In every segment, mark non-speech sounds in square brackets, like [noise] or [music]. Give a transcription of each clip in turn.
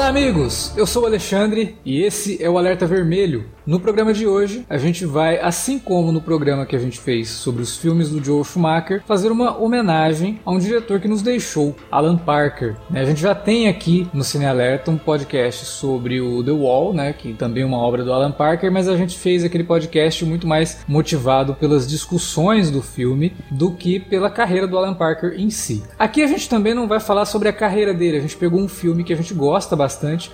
Olá, amigos! Eu sou o Alexandre e esse é o Alerta Vermelho. No programa de hoje, a gente vai, assim como no programa que a gente fez sobre os filmes do Joe Schumacher, fazer uma homenagem a um diretor que nos deixou, Alan Parker. Né? A gente já tem aqui no Cine Alerta um podcast sobre o The Wall, né? que também é uma obra do Alan Parker, mas a gente fez aquele podcast muito mais motivado pelas discussões do filme do que pela carreira do Alan Parker em si. Aqui a gente também não vai falar sobre a carreira dele, a gente pegou um filme que a gente gosta bastante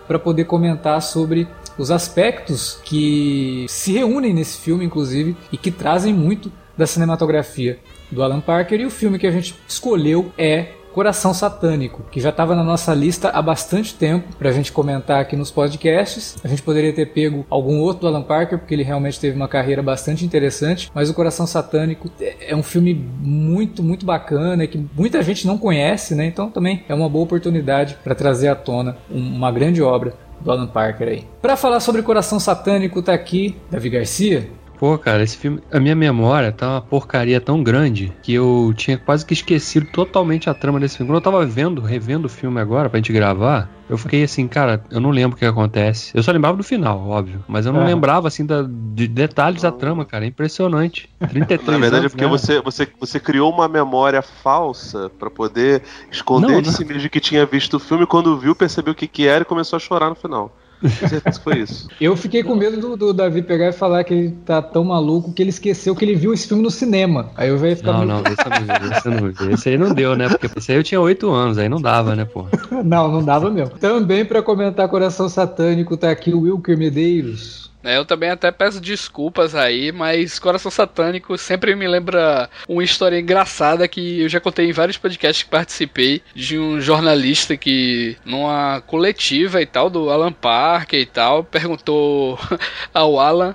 para poder comentar sobre os aspectos que se reúnem nesse filme, inclusive, e que trazem muito da cinematografia do Alan Parker. E o filme que a gente escolheu é Coração Satânico, que já estava na nossa lista há bastante tempo para a gente comentar aqui nos podcasts. A gente poderia ter pego algum outro do Alan Parker, porque ele realmente teve uma carreira bastante interessante, mas o Coração Satânico é um filme muito, muito bacana, que muita gente não conhece, né? Então também é uma boa oportunidade para trazer à tona uma grande obra do Alan Parker aí. Para falar sobre Coração Satânico, tá aqui Davi Garcia. Pô, cara, esse filme, a minha memória tá uma porcaria tão grande que eu tinha quase que esquecido totalmente a trama desse filme. Quando eu tava vendo, revendo o filme agora pra gente gravar, eu fiquei assim, cara, eu não lembro o que acontece. Eu só lembrava do final, óbvio, mas eu não é. lembrava assim da, de detalhes da trama, cara. É impressionante. [laughs] 33 Na verdade anos, é porque né? você, você, você criou uma memória falsa para poder esconder não, de si mesmo que tinha visto o filme, quando viu, percebeu o que, que era e começou a chorar no final. Certeza foi isso. Eu fiquei com medo do, do, Davi pegar e falar que ele tá tão maluco que ele esqueceu que ele viu esse filme no cinema. Aí eu ia ficar. Não, muito... não, esse eu não vi, [laughs] esse eu não vi. Esse aí não deu, né? Porque esse aí eu tinha 8 anos, aí não dava, né, pô? não, não dava mesmo. Também para comentar Coração Satânico tá aqui o Wilker Medeiros. Eu também até peço desculpas aí, mas Coração Satânico sempre me lembra uma história engraçada que eu já contei em vários podcasts que participei de um jornalista que, numa coletiva e tal, do Alan Parker e tal, perguntou [laughs] ao Alan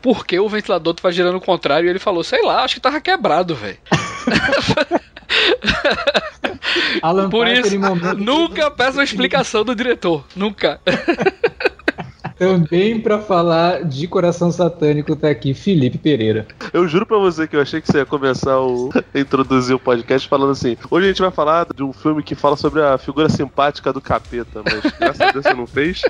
por que o ventilador tava girando o contrário e ele falou, sei lá, acho que tava quebrado, velho. [laughs] Alan Por Parker isso, nunca peço uma explicação do diretor. Nunca. [laughs] Também para falar de Coração Satânico tá aqui Felipe Pereira. Eu juro para você que eu achei que você ia começar o [laughs] introduzir o podcast falando assim: "Hoje a gente vai falar de um filme que fala sobre a figura simpática do capeta", mas graças a Deus você não fez.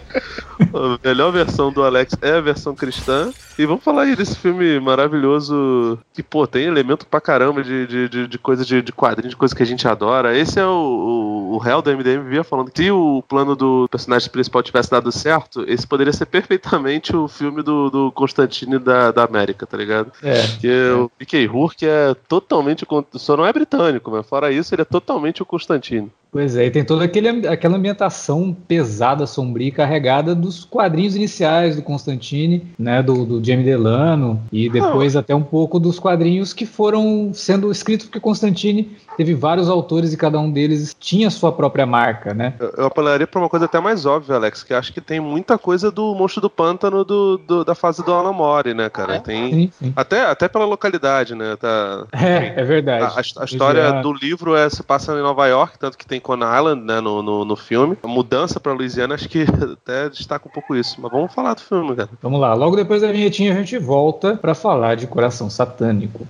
A melhor versão do Alex é a versão cristã. E vamos falar aí desse filme maravilhoso que, pô, tem elemento pra caramba de, de, de, de coisa de, de quadrinho, de coisa que a gente adora. Esse é o, o, o réu da MDM via falando que se o plano do personagem principal tivesse dado certo, esse poderia ser perfeitamente o filme do, do Constantine da, da América, tá ligado? É. Que é. o Mickey Rourke é totalmente. Só não é britânico, mas fora isso, ele é totalmente o Constantine. Pois é, e tem toda aquele, aquela ambientação pesada, sombria e carregada dos quadrinhos iniciais do Constantine, né, do, do Jamie Delano, e depois até um pouco dos quadrinhos que foram sendo escritos, porque Constantine teve vários autores e cada um deles tinha sua própria marca, né? Eu, eu apelaria para uma coisa até mais óbvia, Alex, que acho que tem muita coisa do Monstro do Pântano do, do da fase do Alan Moore, né, cara? É? Tem, sim, sim. Até, até pela localidade, né? Tá, é, é verdade. A, a, a história do livro é, se passa em Nova York, tanto que tem Coney Island né, no, no, no, filme. A mudança pra Louisiana acho que [laughs] até destaca um pouco isso. Mas vamos falar do filme, cara. Vamos lá. Logo depois da vinhetinha a gente volta para falar de Coração Satânico.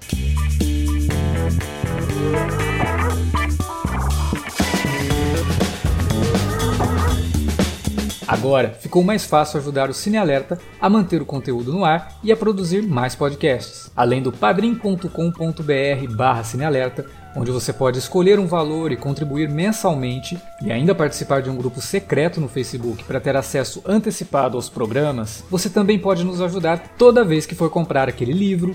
Agora ficou mais fácil ajudar o Cine Alerta a manter o conteúdo no ar e a produzir mais podcasts. Além do padrim.com.br/barra cinealerta, onde você pode escolher um valor e contribuir mensalmente e ainda participar de um grupo secreto no Facebook para ter acesso antecipado aos programas, você também pode nos ajudar toda vez que for comprar aquele livro,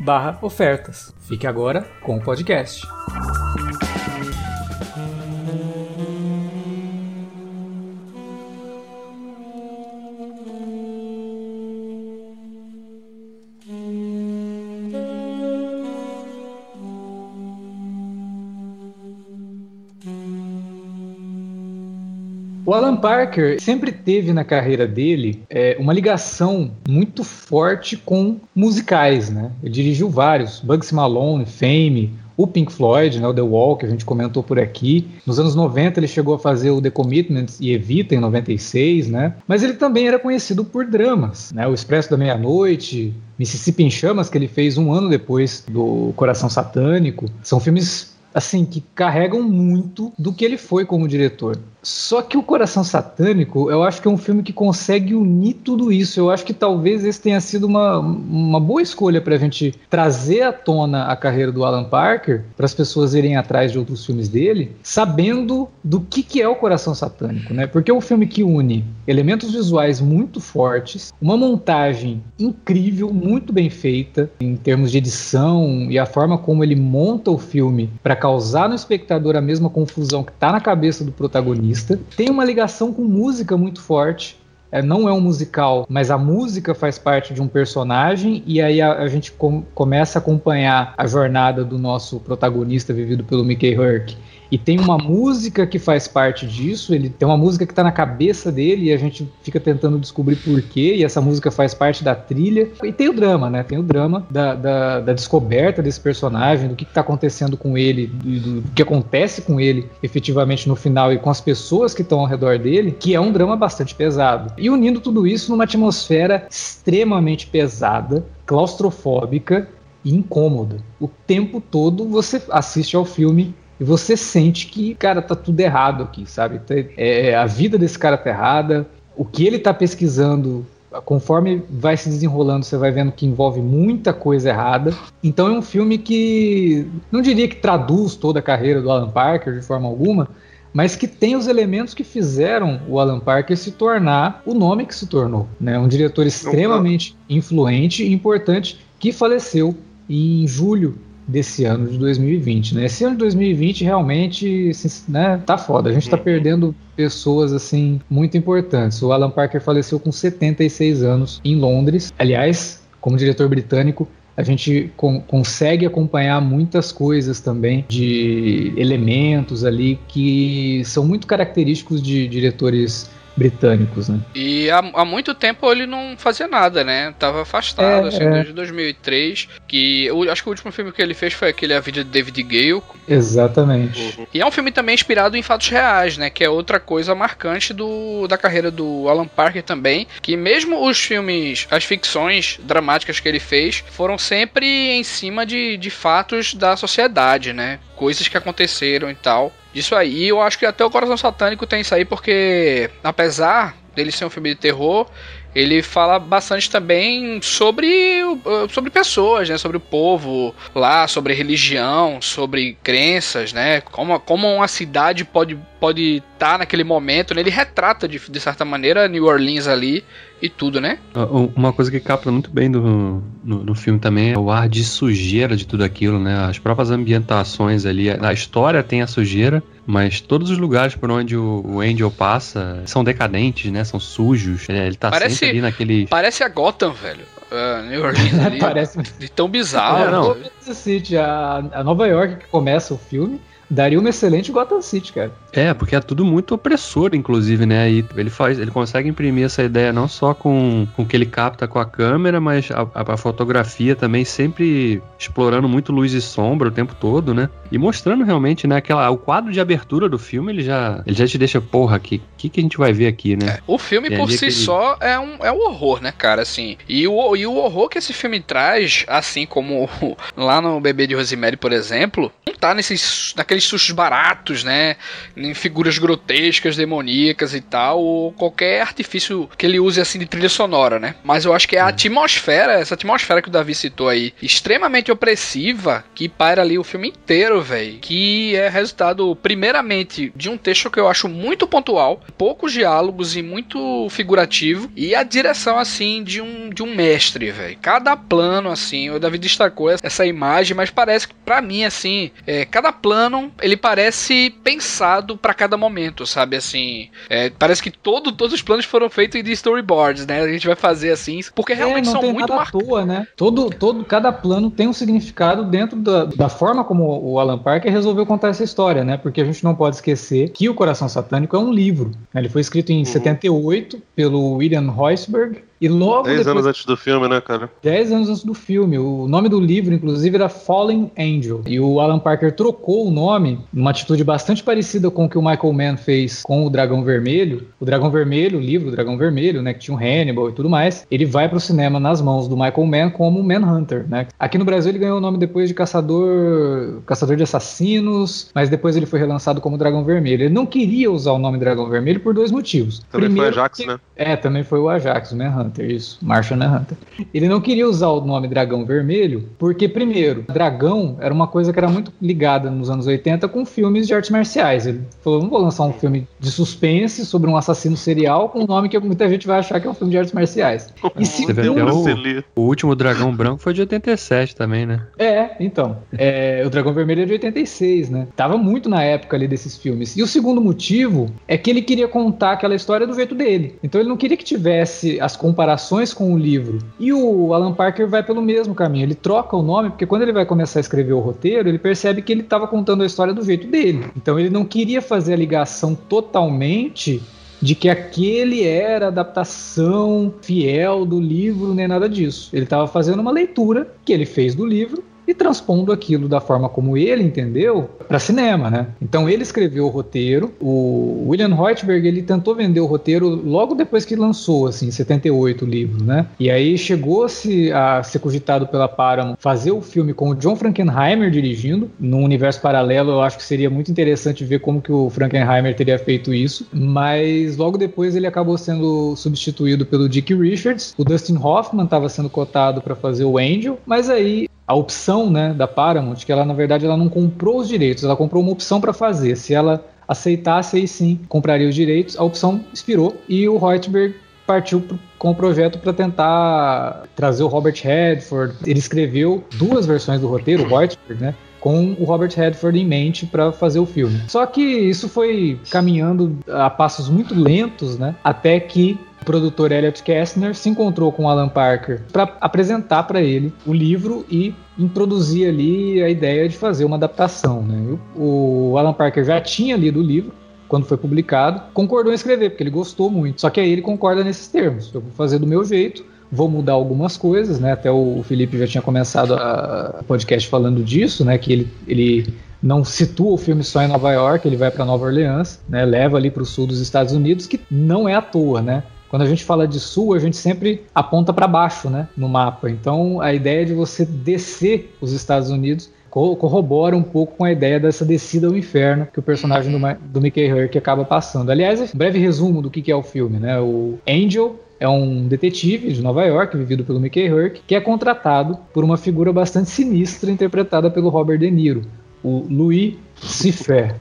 barra ofertas. Fique agora com o podcast. O Alan Parker sempre teve na carreira dele é, uma ligação muito forte com musicais, né? Ele dirigiu vários, Bugsy Malone, Fame, o Pink Floyd, né, o The Wall, que a gente comentou por aqui. Nos anos 90 ele chegou a fazer o The Commitments e Evita em 96, né? Mas ele também era conhecido por dramas, né? O Expresso da Meia-Noite, Mississippi em Chamas, que ele fez um ano depois do Coração Satânico. São filmes assim que carregam muito do que ele foi como diretor. Só que o Coração Satânico, eu acho que é um filme que consegue unir tudo isso. Eu acho que talvez esse tenha sido uma, uma boa escolha para a gente trazer à tona a carreira do Alan Parker, para as pessoas irem atrás de outros filmes dele, sabendo do que, que é o Coração Satânico, né? Porque é um filme que une elementos visuais muito fortes, uma montagem incrível, muito bem feita em termos de edição e a forma como ele monta o filme para causar no espectador a mesma confusão que está na cabeça do protagonista tem uma ligação com música muito forte. É, não é um musical, mas a música faz parte de um personagem. E aí a, a gente com, começa a acompanhar a jornada do nosso protagonista vivido pelo Mickey Herc e tem uma música que faz parte disso, ele tem uma música que está na cabeça dele e a gente fica tentando descobrir por quê, e essa música faz parte da trilha. E tem o drama, né? Tem o drama da, da, da descoberta desse personagem, do que está acontecendo com ele, do, do, que acontece com ele efetivamente no final e com as pessoas que estão ao redor dele, que é um drama bastante pesado. E unindo tudo isso numa atmosfera extremamente pesada, claustrofóbica e incômoda. O tempo todo você assiste ao filme e você sente que, cara, tá tudo errado aqui, sabe? Tá, é, a vida desse cara tá errada, o que ele tá pesquisando, conforme vai se desenrolando, você vai vendo que envolve muita coisa errada. Então é um filme que não diria que traduz toda a carreira do Alan Parker de forma alguma, mas que tem os elementos que fizeram o Alan Parker se tornar o nome que se tornou. Né? Um diretor extremamente influente e importante que faleceu em julho desse ano de 2020, né? Esse ano de 2020 realmente, né, tá foda. A gente tá uhum. perdendo pessoas assim muito importantes. O Alan Parker faleceu com 76 anos em Londres. Aliás, como diretor britânico, a gente con consegue acompanhar muitas coisas também de elementos ali que são muito característicos de diretores britânicos, né? E há, há, muito tempo ele não fazia nada, né? Tava afastado, é, assim, é. desde 2003, que eu acho que o último filme que ele fez foi aquele A Vida de David Gale. Exatamente. Uhum. E é um filme também inspirado em fatos reais, né? Que é outra coisa marcante do, da carreira do Alan Parker também, que mesmo os filmes, as ficções dramáticas que ele fez, foram sempre em cima de, de fatos da sociedade, né? Coisas que aconteceram e tal disso aí. Eu acho que até o Coração Satânico tem isso aí, porque apesar dele ser um filme de terror, ele fala bastante também sobre, sobre pessoas, né? Sobre o povo lá, sobre religião, sobre crenças, né? Como, como uma cidade pode pode estar tá naquele momento, né? Ele retrata de, de certa maneira New Orleans ali e tudo, né? Uma coisa que capta muito bem do, no, no, filme também é o ar de sujeira de tudo aquilo, né? As próprias ambientações ali. A história tem a sujeira, mas todos os lugares por onde o, o Angel passa são decadentes, né? São sujos. Ele tá parece, sempre ali naquele. Parece a Gotham, velho. Uh, New Orleans ali. [laughs] parece. De tão bizarro. É, não. City, a, a Nova York que começa o filme daria uma excelente Gotham City, cara. É, porque é tudo muito opressor, inclusive, né? E ele faz, ele consegue imprimir essa ideia não só com, com o que ele capta com a câmera, mas a, a, fotografia também sempre explorando muito luz e sombra o tempo todo, né? E mostrando realmente, né, aquela, o quadro de abertura do filme, ele já, ele já te deixa, porra, o que, que, que a gente vai ver aqui, né? É, o filme por si só é um, é um horror, né, cara, assim. E o, e o horror que esse filme traz, assim como lá no Bebê de Rosemary, por exemplo, não tá nesses, naquele aqueles sustos baratos, né? Em figuras grotescas, demoníacas e tal, ou qualquer artifício que ele use assim de trilha sonora, né? Mas eu acho que é a hum. atmosfera, essa atmosfera que o Davi citou aí, extremamente opressiva, que paira ali o filme inteiro, velho. Que é resultado, primeiramente, de um texto que eu acho muito pontual, poucos diálogos e muito figurativo, e a direção, assim, de um, de um mestre, velho. Cada plano, assim, o Davi destacou essa imagem, mas parece que, pra mim, assim, é, cada plano ele parece pensado pensado para cada momento, sabe? Assim, é, parece que todo, todos os planos foram feitos de storyboards, né? A gente vai fazer assim, porque realmente é, são muito marcantes. toa, né? Todo, todo, cada plano tem um significado dentro da, da forma como o Alan Parker resolveu contar essa história, né? Porque a gente não pode esquecer que O Coração Satânico é um livro. Né? Ele foi escrito em uhum. 78 pelo William Heusberg e logo Dez depois, anos antes do filme, né, cara? Dez anos antes do filme. O nome do livro, inclusive, era Fallen Angel. E o Alan Parker trocou o nome, numa atitude bastante parecida com o que o Michael Mann fez com o Dragão Vermelho. O Dragão Vermelho, o livro Dragão Vermelho, né, que tinha o Hannibal e tudo mais, ele vai pro cinema nas mãos do Michael Mann como Manhunter, né? Aqui no Brasil ele ganhou o nome depois de Caçador, Caçador de Assassinos, mas depois ele foi relançado como Dragão Vermelho. Ele não queria usar o nome Dragão Vermelho por dois motivos. Também Primeiro, foi Ajax, né? É, também foi o Ajax, o Manhunter. Hunter, isso. Martian Hunter. Ele não queria usar o nome Dragão Vermelho, porque, primeiro, dragão era uma coisa que era muito ligada nos anos 80 com filmes de artes marciais. Ele falou: não vou lançar um filme de suspense sobre um assassino serial com um nome que muita gente vai achar que é um filme de artes marciais. E segundo, o, o último Dragão Branco foi de 87 também, né? É, então. É, o Dragão Vermelho é de 86, né? Tava muito na época ali desses filmes. E o segundo motivo é que ele queria contar aquela história do jeito dele. Então ele não queria que tivesse as comparações com o livro. E o Alan Parker vai pelo mesmo caminho. Ele troca o nome, porque quando ele vai começar a escrever o roteiro, ele percebe que ele estava contando a história do jeito dele. Então ele não queria fazer a ligação totalmente de que aquele era a adaptação fiel do livro, nem nada disso. Ele estava fazendo uma leitura que ele fez do livro e transpondo aquilo da forma como ele entendeu para cinema, né? Então ele escreveu o roteiro, o William Reutberg ele tentou vender o roteiro logo depois que lançou, assim, em 78 o livro, né? E aí chegou-se a ser cogitado pela Paramount fazer o filme com o John Frankenheimer dirigindo, num universo paralelo, eu acho que seria muito interessante ver como que o Frankenheimer teria feito isso, mas logo depois ele acabou sendo substituído pelo Dick Richards, o Dustin Hoffman estava sendo cotado para fazer o Angel, mas aí a opção né, da Paramount, que ela na verdade ela não comprou os direitos, ela comprou uma opção para fazer. Se ela aceitasse, aí sim compraria os direitos. A opção expirou e o Reutberg partiu com o projeto para tentar trazer o Robert Redford. Ele escreveu duas versões do roteiro, o Reutberg, né? com o Robert Redford em mente para fazer o filme. Só que isso foi caminhando a passos muito lentos, né? Até que o produtor Elliot Kastner se encontrou com Alan Parker para apresentar para ele o livro e introduzir ali a ideia de fazer uma adaptação. Né? O Alan Parker já tinha lido o livro quando foi publicado, concordou em escrever porque ele gostou muito. Só que aí ele concorda nesses termos. Eu vou fazer do meu jeito vou mudar algumas coisas, né? Até o Felipe já tinha começado a podcast falando disso, né? Que ele, ele não situa o filme só em Nova York, ele vai para Nova Orleans, né? Leva ali para o sul dos Estados Unidos, que não é à toa, né? Quando a gente fala de sul, a gente sempre aponta para baixo, né, no mapa. Então, a ideia de você descer os Estados Unidos corrobora um pouco com a ideia dessa descida ao inferno que o personagem do, do Mickey Herc acaba passando. Aliás, um breve resumo do que é o filme, né? O Angel é um detetive de Nova York, vivido pelo Mickey Herc, que é contratado por uma figura bastante sinistra interpretada pelo Robert De Niro, o Louis Ciffer.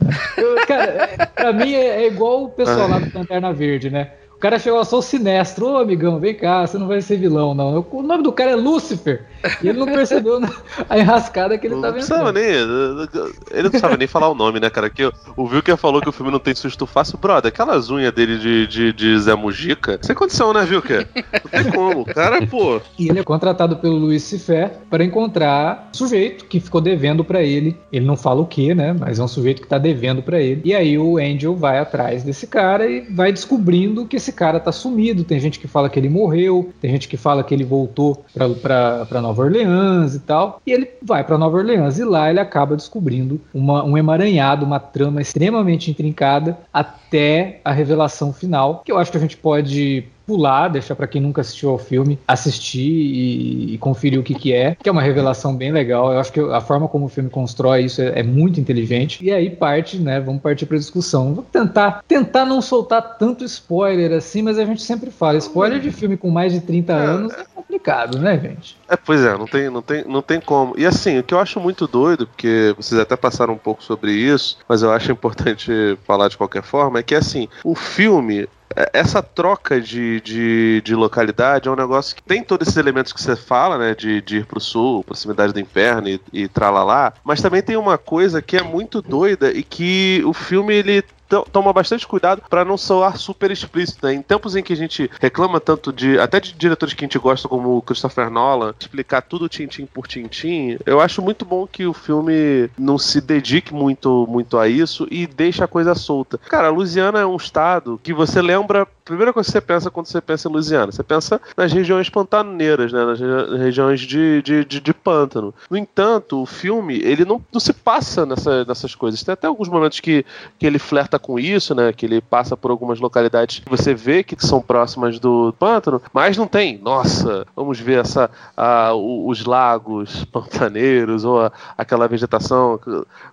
[laughs] cara, é, pra mim é, é, igual o pessoal lá do Lanterna Verde, né? O cara chegou, eu sou sinestro. Ô, amigão, vem cá, você não vai ser vilão, não. O nome do cara é Lúcifer. E ele não percebeu a enrascada que ele não tá vendo. Nem, ele não precisava nem falar o nome, né, cara? Que o Vilker falou que o filme não tem susto fácil. Brother, aquelas unhas dele de, de, de Zé Mujica, sem condição, né, Vilker? Não tem como. Cara, pô. E ele é contratado pelo Luiz Cifé para encontrar sujeito que ficou devendo para ele. Ele não fala o que, né? Mas é um sujeito que tá devendo para ele. E aí o Angel vai atrás desse cara e vai descobrindo que esse cara tá sumido. Tem gente que fala que ele morreu, tem gente que fala que ele voltou pra, pra, pra Nova Orleans e tal. E ele vai para Nova Orleans e lá ele acaba descobrindo uma, um emaranhado, uma trama extremamente intrincada até a revelação final, que eu acho que a gente pode pular, deixar para quem nunca assistiu ao filme assistir e, e, conferir o que, que é, que é uma revelação bem legal. Eu acho que a forma como o filme constrói isso é, é muito inteligente. E aí parte, né? Vamos partir para discussão. Vou tentar tentar não soltar tanto spoiler assim, mas a gente sempre fala spoiler de filme com mais de 30 é, anos é complicado, né, gente? É, pois é, não tem, não, tem, não tem como. E assim, o que eu acho muito doido, porque vocês até passaram um pouco sobre isso, mas eu acho importante [laughs] falar de qualquer forma, é que assim, o filme, é, essa troca de, de, de, localidade é um negócio que tem todos esses elementos que você fala, né? De, de ir pro sul, proximidade do inferno e, e tralalá, mas também tem uma coisa que é muito doida e que o filme ele toma bastante cuidado para não soar super explícito, né? Em tempos em que a gente reclama tanto de até de diretores que a gente gosta como o Christopher Nolan, explicar tudo tintim por tintim, eu acho muito bom que o filme não se dedique muito muito a isso e deixe a coisa solta. Cara, a Louisiana é um estado que você lembra primeira coisa que você pensa quando você pensa em Louisiana? Você pensa nas regiões pantaneiras, né? Nas regiões de, de, de, de pântano. No entanto, o filme, ele não, não se passa nessa, nessas coisas. Tem até alguns momentos que, que ele flerta com isso, né? Que ele passa por algumas localidades que você vê que são próximas do pântano, mas não tem. Nossa, vamos ver essa, a, os lagos [laughs] pantaneiros ou a, aquela vegetação.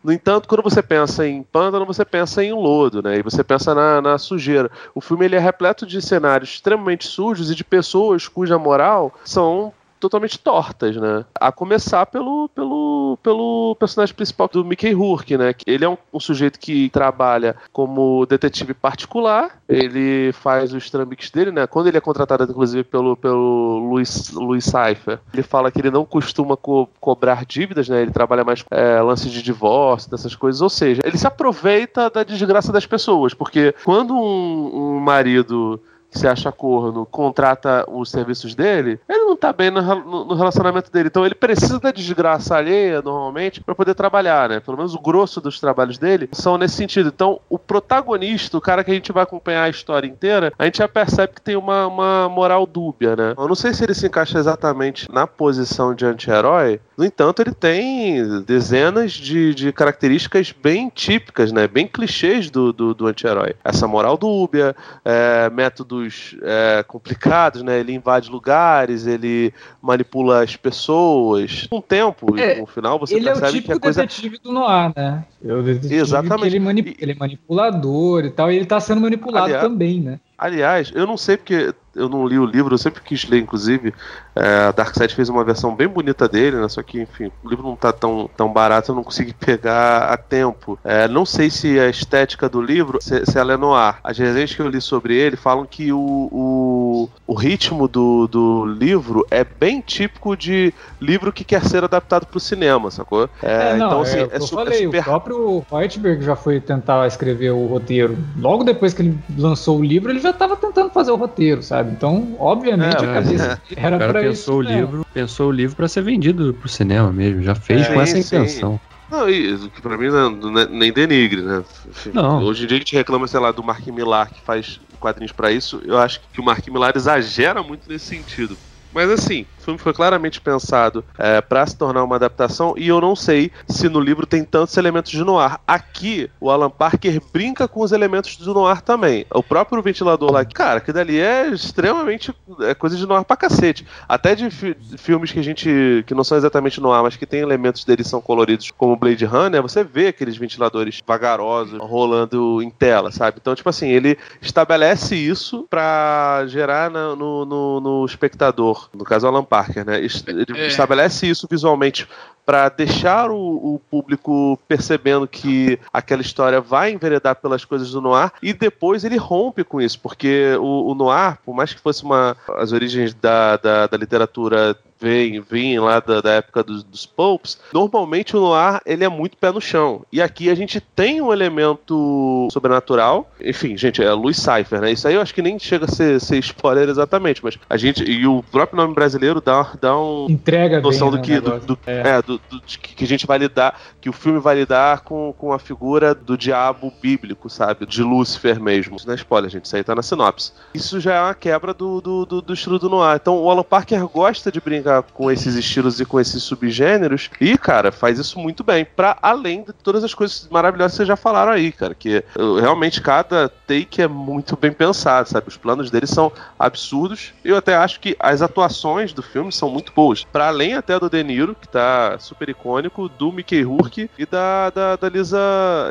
No entanto, quando você pensa em pântano, você pensa em lodo, né? E você pensa na, na sujeira. O filme ele é repleto repleto de cenários extremamente sujos e de pessoas cuja moral são totalmente tortas, né? A começar pelo, pelo, pelo personagem principal do Mickey Rourke, né? Ele é um, um, sujeito que trabalha como detetive particular, ele faz os trambiques dele, né? Quando ele é contratado, inclusive, pelo, pelo Louis, Louis Cypher, ele fala que ele não costuma co cobrar dívidas, né? Ele trabalha mais é, lances de divórcio, dessas coisas, ou seja, ele se aproveita da desgraça das pessoas, porque quando um, um marido se acha corno, contrata os serviços dele, ele não tá bem no, no, relacionamento dele. Então ele precisa da desgraça alheia, normalmente, para poder trabalhar, né? Pelo menos o grosso dos trabalhos dele são nesse sentido. Então, o protagonista, o cara que a gente vai acompanhar a história inteira, a gente já percebe que tem uma, uma moral dúbia, né? Eu não sei se ele se encaixa exatamente na posição de anti-herói, no entanto, ele tem dezenas de, de características bem típicas, né? Bem clichês do, do, do anti-herói. Essa moral dúbia, é, métodos é, complicados, né? Ele invade lugares, ele manipula as pessoas. Com um tempo, é, no final você ele percebe é o que a coisa. detetive do Noir, né? O Exatamente. Ele, manip... ele, é manipulador e tal, e ele tá sendo manipulado Aliás, também, né? Aliás, eu não sei porque eu não li o livro, eu sempre quis ler, inclusive. É, a Darkseid fez uma versão bem bonita dele, né? Só que, enfim, o livro não tá tão, tão barato, eu não consegui [laughs] pegar a tempo. É, não sei se a estética do livro, se, se ela é no ar. As resenhas que eu li sobre ele falam que o, o, o ritmo do, do livro é bem típico de livro que quer ser adaptado pro cinema, sacou? É, é não, então, assim, é, é, su é falei, é super... O próprio Whiteberg já foi tentar escrever o roteiro. Logo depois que ele lançou o livro, ele já tava tentando fazer o roteiro, sabe? Sabe? Então, obviamente, é, a cabeça é. era para isso. O livro, pensou o livro para ser vendido pro cinema mesmo, já fez é, com essa intenção. Não, isso, que pra mim não, é nem denigre, né? Não. Hoje em dia a gente reclama, sei lá, do Mark Millar que faz quadrinhos para isso. Eu acho que o Mark Millar exagera muito nesse sentido. Mas assim, filme foi claramente pensado é, para se tornar uma adaptação e eu não sei se no livro tem tantos elementos de noir. Aqui, o Alan Parker brinca com os elementos do noir também. O próprio ventilador lá, cara, que dali é extremamente é coisa de noir pra cacete. Até de fi filmes que a gente que não são exatamente noir, mas que tem elementos deles são coloridos, como Blade Runner, você vê aqueles ventiladores vagarosos rolando em tela, sabe? Então, tipo assim, ele estabelece isso para gerar na, no, no, no espectador no caso Alan Parker, né? Ele é. estabelece isso visualmente para deixar o, o, público percebendo que aquela história vai enveredar pelas coisas do noir e depois ele rompe com isso, porque o, o noir, por mais que fosse uma as origens da, da, da literatura vem, vem lá da, da época dos, dos Popes, normalmente o noir ele é muito pé no chão. E aqui a gente tem um elemento sobrenatural. Enfim, gente, é Louis Cypher, né? Isso aí eu acho que nem chega a ser, ser spoiler exatamente, mas a gente. E o próprio nome brasileiro dá, dá um. Entrega noção bem, do que. Do, do, é. é do, do, que a gente vai lidar. Que o filme vai lidar com, com a figura do diabo bíblico, sabe? De Lúcifer mesmo. Isso não é spoiler, gente. Isso aí tá na sinopse. Isso já é uma quebra do, do, do, do estilo do noir. Então o Alan Parker gosta de brincar com esses estilos e com esses subgêneros. E, cara, faz isso muito bem. Para além de todas as coisas maravilhosas que vocês já falaram aí, cara. Que realmente cada take é muito bem pensado, sabe? Os planos deles são absurdos. Eu até acho que as atuações do filme são muito boas. Para além até do De Niro, que tá super icônico, do Mickey Rourke e da, da, da Lisa.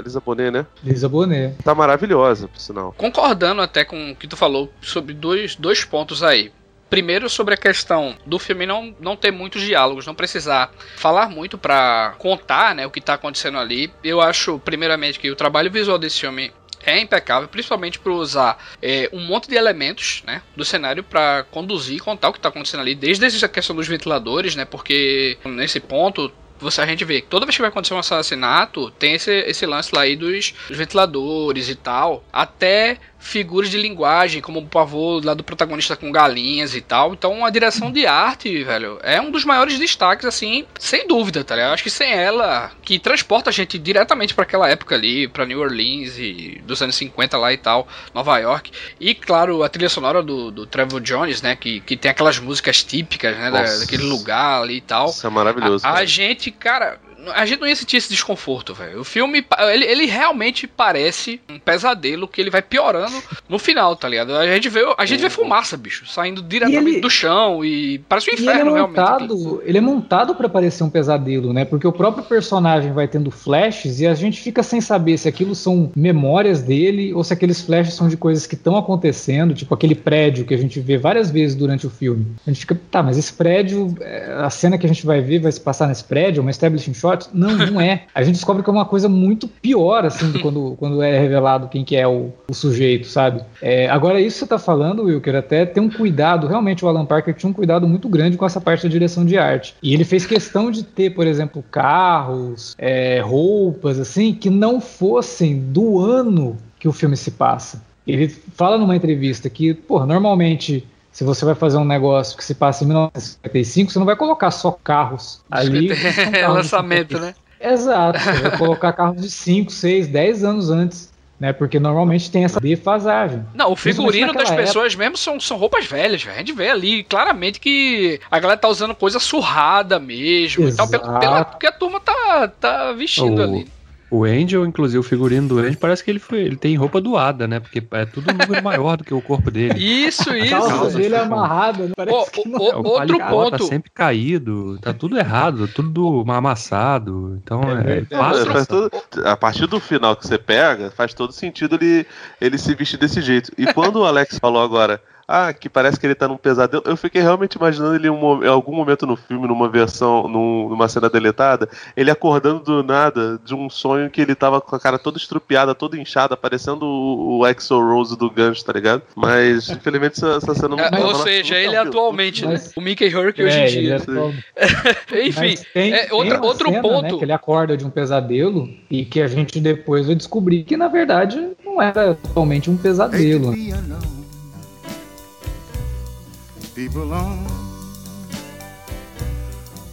Lisa Bonet, né? Lisa Bonet. Tá maravilhosa, por sinal. Concordando até com o que tu falou sobre dois, dois pontos aí Primeiro, sobre a questão do filme não, não ter muitos diálogos, não precisar falar muito para contar né, o que tá acontecendo ali. Eu acho, primeiramente, que o trabalho visual desse filme é impecável, principalmente por usar é, um monte de elementos né, do cenário para conduzir e contar o que está acontecendo ali, desde a questão dos ventiladores, né, porque nesse ponto você, a gente vê que toda vez que vai acontecer um assassinato, tem esse, esse lance lá aí dos, dos ventiladores e tal, até figuras de linguagem, como o pavô lá do protagonista com galinhas e tal. Então a direção de arte, velho, é um dos maiores destaques, assim, sem dúvida, tá ligado? Acho que sem ela, que transporta a gente diretamente para aquela época ali, para New Orleans e dos anos 50 lá e tal, Nova York. E claro, a trilha sonora do, do Trevor Jones, né, que, que tem aquelas músicas típicas, né, da, daquele lugar ali e tal. Isso é maravilhoso. A, a gente, cara, a gente não ia sentir esse desconforto, velho. O filme, ele, ele realmente parece um pesadelo que ele vai piorando no final, tá ligado? A gente vê, a gente vê fumaça, bicho, saindo diretamente ele, do chão e parece um inferno, ele é montado, realmente. Ele é montado para parecer um pesadelo, né? Porque o próprio personagem vai tendo flashes e a gente fica sem saber se aquilo são memórias dele ou se aqueles flashes são de coisas que estão acontecendo, tipo aquele prédio que a gente vê várias vezes durante o filme. A gente fica, tá, mas esse prédio, é, a cena que a gente vai ver vai se passar nesse prédio, uma establishing shot não, não é. A gente descobre que é uma coisa muito pior, assim, quando, quando é revelado quem que é o, o sujeito, sabe? É, agora, isso que você tá falando, Wilker, até tem um cuidado, realmente o Alan Parker tinha um cuidado muito grande com essa parte da direção de arte. E ele fez questão de ter, por exemplo, carros, é, roupas, assim, que não fossem do ano que o filme se passa. Ele fala numa entrevista que, pô, normalmente se você vai fazer um negócio que se passa em 1955, você não vai colocar só carros ali. [laughs] É lançamento, né? Exato, você vai colocar carros de 5, 6, 10 anos antes. Né, porque normalmente tem essa defasagem. Não, o figurino das pessoas época... mesmo são, são roupas velhas, véio. a gente vê ali claramente que a galera tá usando coisa surrada mesmo Exato. e tal, pela, pela, porque a turma tá, tá vestindo oh. ali. O Angel, inclusive o figurino do Angel, parece que ele foi, ele tem roupa doada, né? Porque é tudo um número maior do que o corpo dele. Isso, isso. A calça dele é amarrada, né? Parece que não. O, é, o outro tá ponto. Tá sempre caído, tá tudo errado, tudo amassado. Então é, é, faz todo, a partir do final que você pega, faz todo sentido ele, ele se vestir desse jeito. E quando o Alex falou agora ah, que parece que ele tá num pesadelo. Eu fiquei realmente imaginando ele em, um, em algum momento no filme, numa versão, num, numa cena deletada, ele acordando do nada de um sonho que ele tava com a cara toda estrupiada, toda inchada, parecendo o, o Exo Rose do Gancho, tá ligado? Mas, infelizmente, essa, essa cena não é, Ou seja, ele atualmente, né? O Mickey Hurk é, hoje em dia. É [laughs] Enfim, tem, é, outra, outro cena, ponto. Né, que ele acorda de um pesadelo e que a gente depois vai descobrir que, na verdade, não era totalmente um pesadelo people on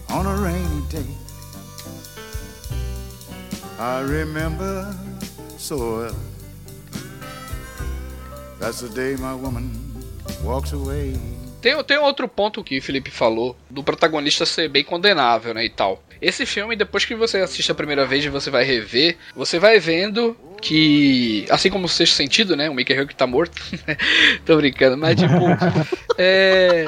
on a rainy day. I remember so well. That's the day my woman walks away. Tem, tem outro ponto que o Felipe falou do protagonista ser bem condenável, né, e tal. Esse filme, depois que você assiste a primeira vez e você vai rever, você vai vendo que, assim como o sexto sentido, né, o Mickey Rourke tá morto, [laughs] tô brincando, mas tipo, [laughs] é...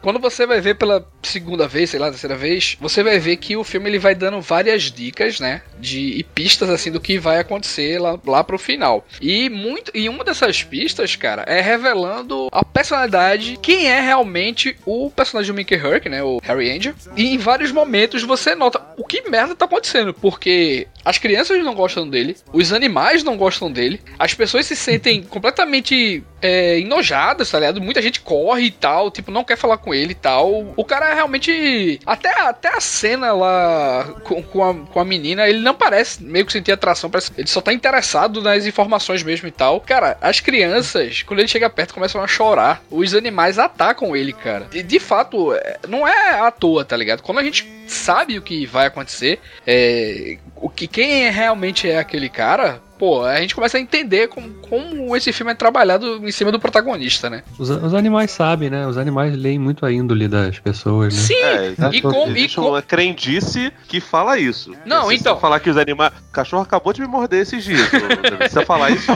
Quando você vai ver pela segunda vez, sei lá, terceira vez, você vai ver que o filme ele vai dando várias dicas, né? De, e pistas assim do que vai acontecer lá, lá pro final. E muito e uma dessas pistas, cara, é revelando a personalidade, quem é realmente o personagem do Mickey Herc, né? O Harry Angel. E em vários momentos você nota o que merda tá acontecendo, porque as crianças não gostam dele, os animais não gostam dele, as pessoas se sentem completamente é, enojadas, tá ligado? Muita gente corre e tal, tipo, não quer falar com ele e tal. O cara realmente. Até, até a cena lá com, com, a, com a menina, ele não parece meio que sentir atração, parece ele só tá interessado nas informações mesmo e tal. Cara, as crianças, quando ele chega perto, começam a chorar. Os animais atacam ele, cara. E de fato, é, não é à toa, tá ligado? Quando a gente sabe o que vai acontecer, é, o que quem realmente é aquele cara, pô, a gente começa a entender como, como esse filme é trabalhado em cima do protagonista, né? Os, os animais sabem, né? Os animais leem muito a índole das pessoas, né? Sim, é, e com, e com... uma crendice que fala isso. Não, se então. Se falar que os animais. O cachorro acabou de me morder esses dias. se [laughs] você falar isso,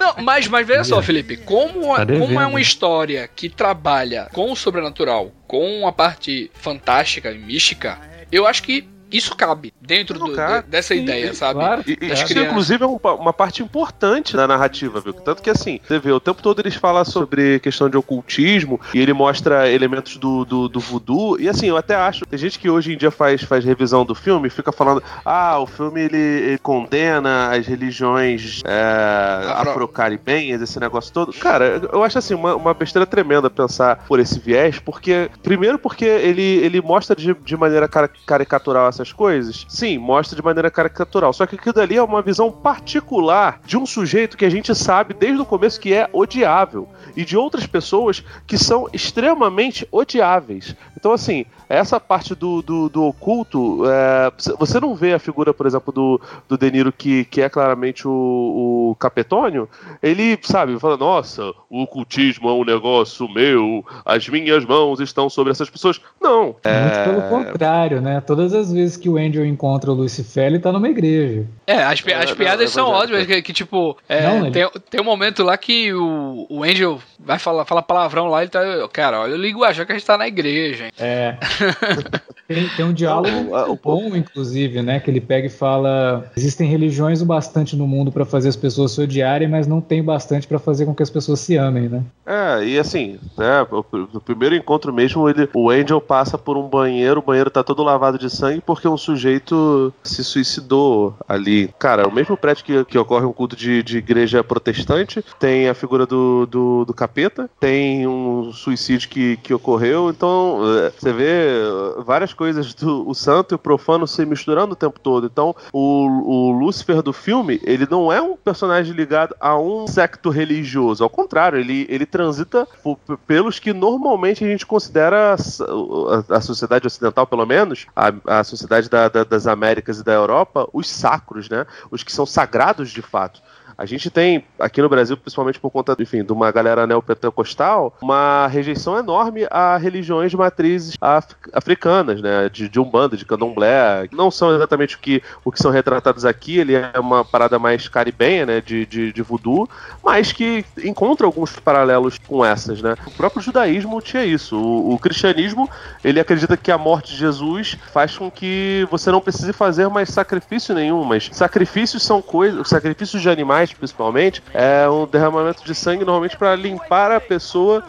não, mas, mas veja só, Felipe, como, tá como é uma história que trabalha com o sobrenatural, com a parte fantástica e mística, eu acho que isso cabe dentro do- cabe. de- dessa Sim, ideia, sabe? Claro. E, e isso, crianças. inclusive, é um uma parte importante da narrativa, viu? Tanto que, assim, você vê, o tempo todo eles falam sobre questão de ocultismo e ele mostra elementos do, do, do voodoo. E, assim, eu até acho, tem gente que hoje em dia faz, faz revisão do filme e fica falando, ah, o filme ele, ele condena as religiões é, Afro- afro-caribenhas, esse negócio todo. Cara, eu acho, assim, uma, uma besteira tremenda pensar por esse viés, porque, primeiro, porque ele, ele mostra de, de maneira cara- caricatural essas coisas. Sim, mostra de maneira caricatural. Só que aquilo dali é uma visão particular de um sujeito que a gente sabe desde o começo que é odiável. E de outras pessoas que são extremamente odiáveis. Então, assim, essa parte do, do, do oculto, é, você não vê a figura, por exemplo, do, do De Niro, que, que é claramente o, o Capetônio, ele, sabe, fala, nossa, o ocultismo é um negócio meu, as minhas mãos estão sobre essas pessoas. Não. Muito é, pelo contrário, né? Todas as vezes que o Angel encontra o Lucifer, ele tá numa igreja. É, as, pi- as É, piadas é são ótimas, que, que, tipo, é, Não, ele- tem, tem um momento lá que o, o Angel vai falar, falar palavrão lá, ele tá, cara, olha o linguajar que a gente tá na igreja, hein? É. [laughs] tem, tem um diálogo o- bom, inclusive, né? Que ele pega e fala: existem religiões o bastante no mundo pra fazer as pessoas se odiarem, mas não tem bastante pra fazer com que as pessoas se amem, né? É, e assim, né, o, o primeiro encontro mesmo, ele, o Angel passa por um banheiro, o banheiro tá todo lavado de sangue porque um sujeito se suicidou ali. Cara, o mesmo prédio que, que ocorre um culto de, de igreja protestante, tem a figura do, do, do capeta, tem um suicídio que, que ocorreu, então é, você vê é, várias coisas do o santo e o profano se misturando o tempo todo. Então, o, o Lúcifer do filme, ele não é um personagem ligado a um secto religioso, ao contrário, ele, ele transita pelos que normalmente a gente considera a, a sociedade ocidental, pelo menos, a, a sociedade da- da- das Américas e da Europa, os sacros, né? Os que são sagrados de fato. A gente tem, aqui no Brasil, principalmente por conta, enfim, de uma galera neopentecostal, uma rejeição enorme a religiões de matrizes af- africanas, né? De, de Umbanda, de Candomblé. Não são exatamente o que, o que são retratados aqui, ele é uma parada mais caribenha, né? De, de, de voodoo, mas que encontra alguns paralelos com essas, né? O próprio judaísmo tinha isso. O, o cristianismo, ele acredita que a morte de Jesus faz com que você não precise fazer mais sacrifício nenhum, mas sacrifícios são coisas, sacrifícios de animais, principalmente, é um derramamento de sangue normalmente para limpar a pessoa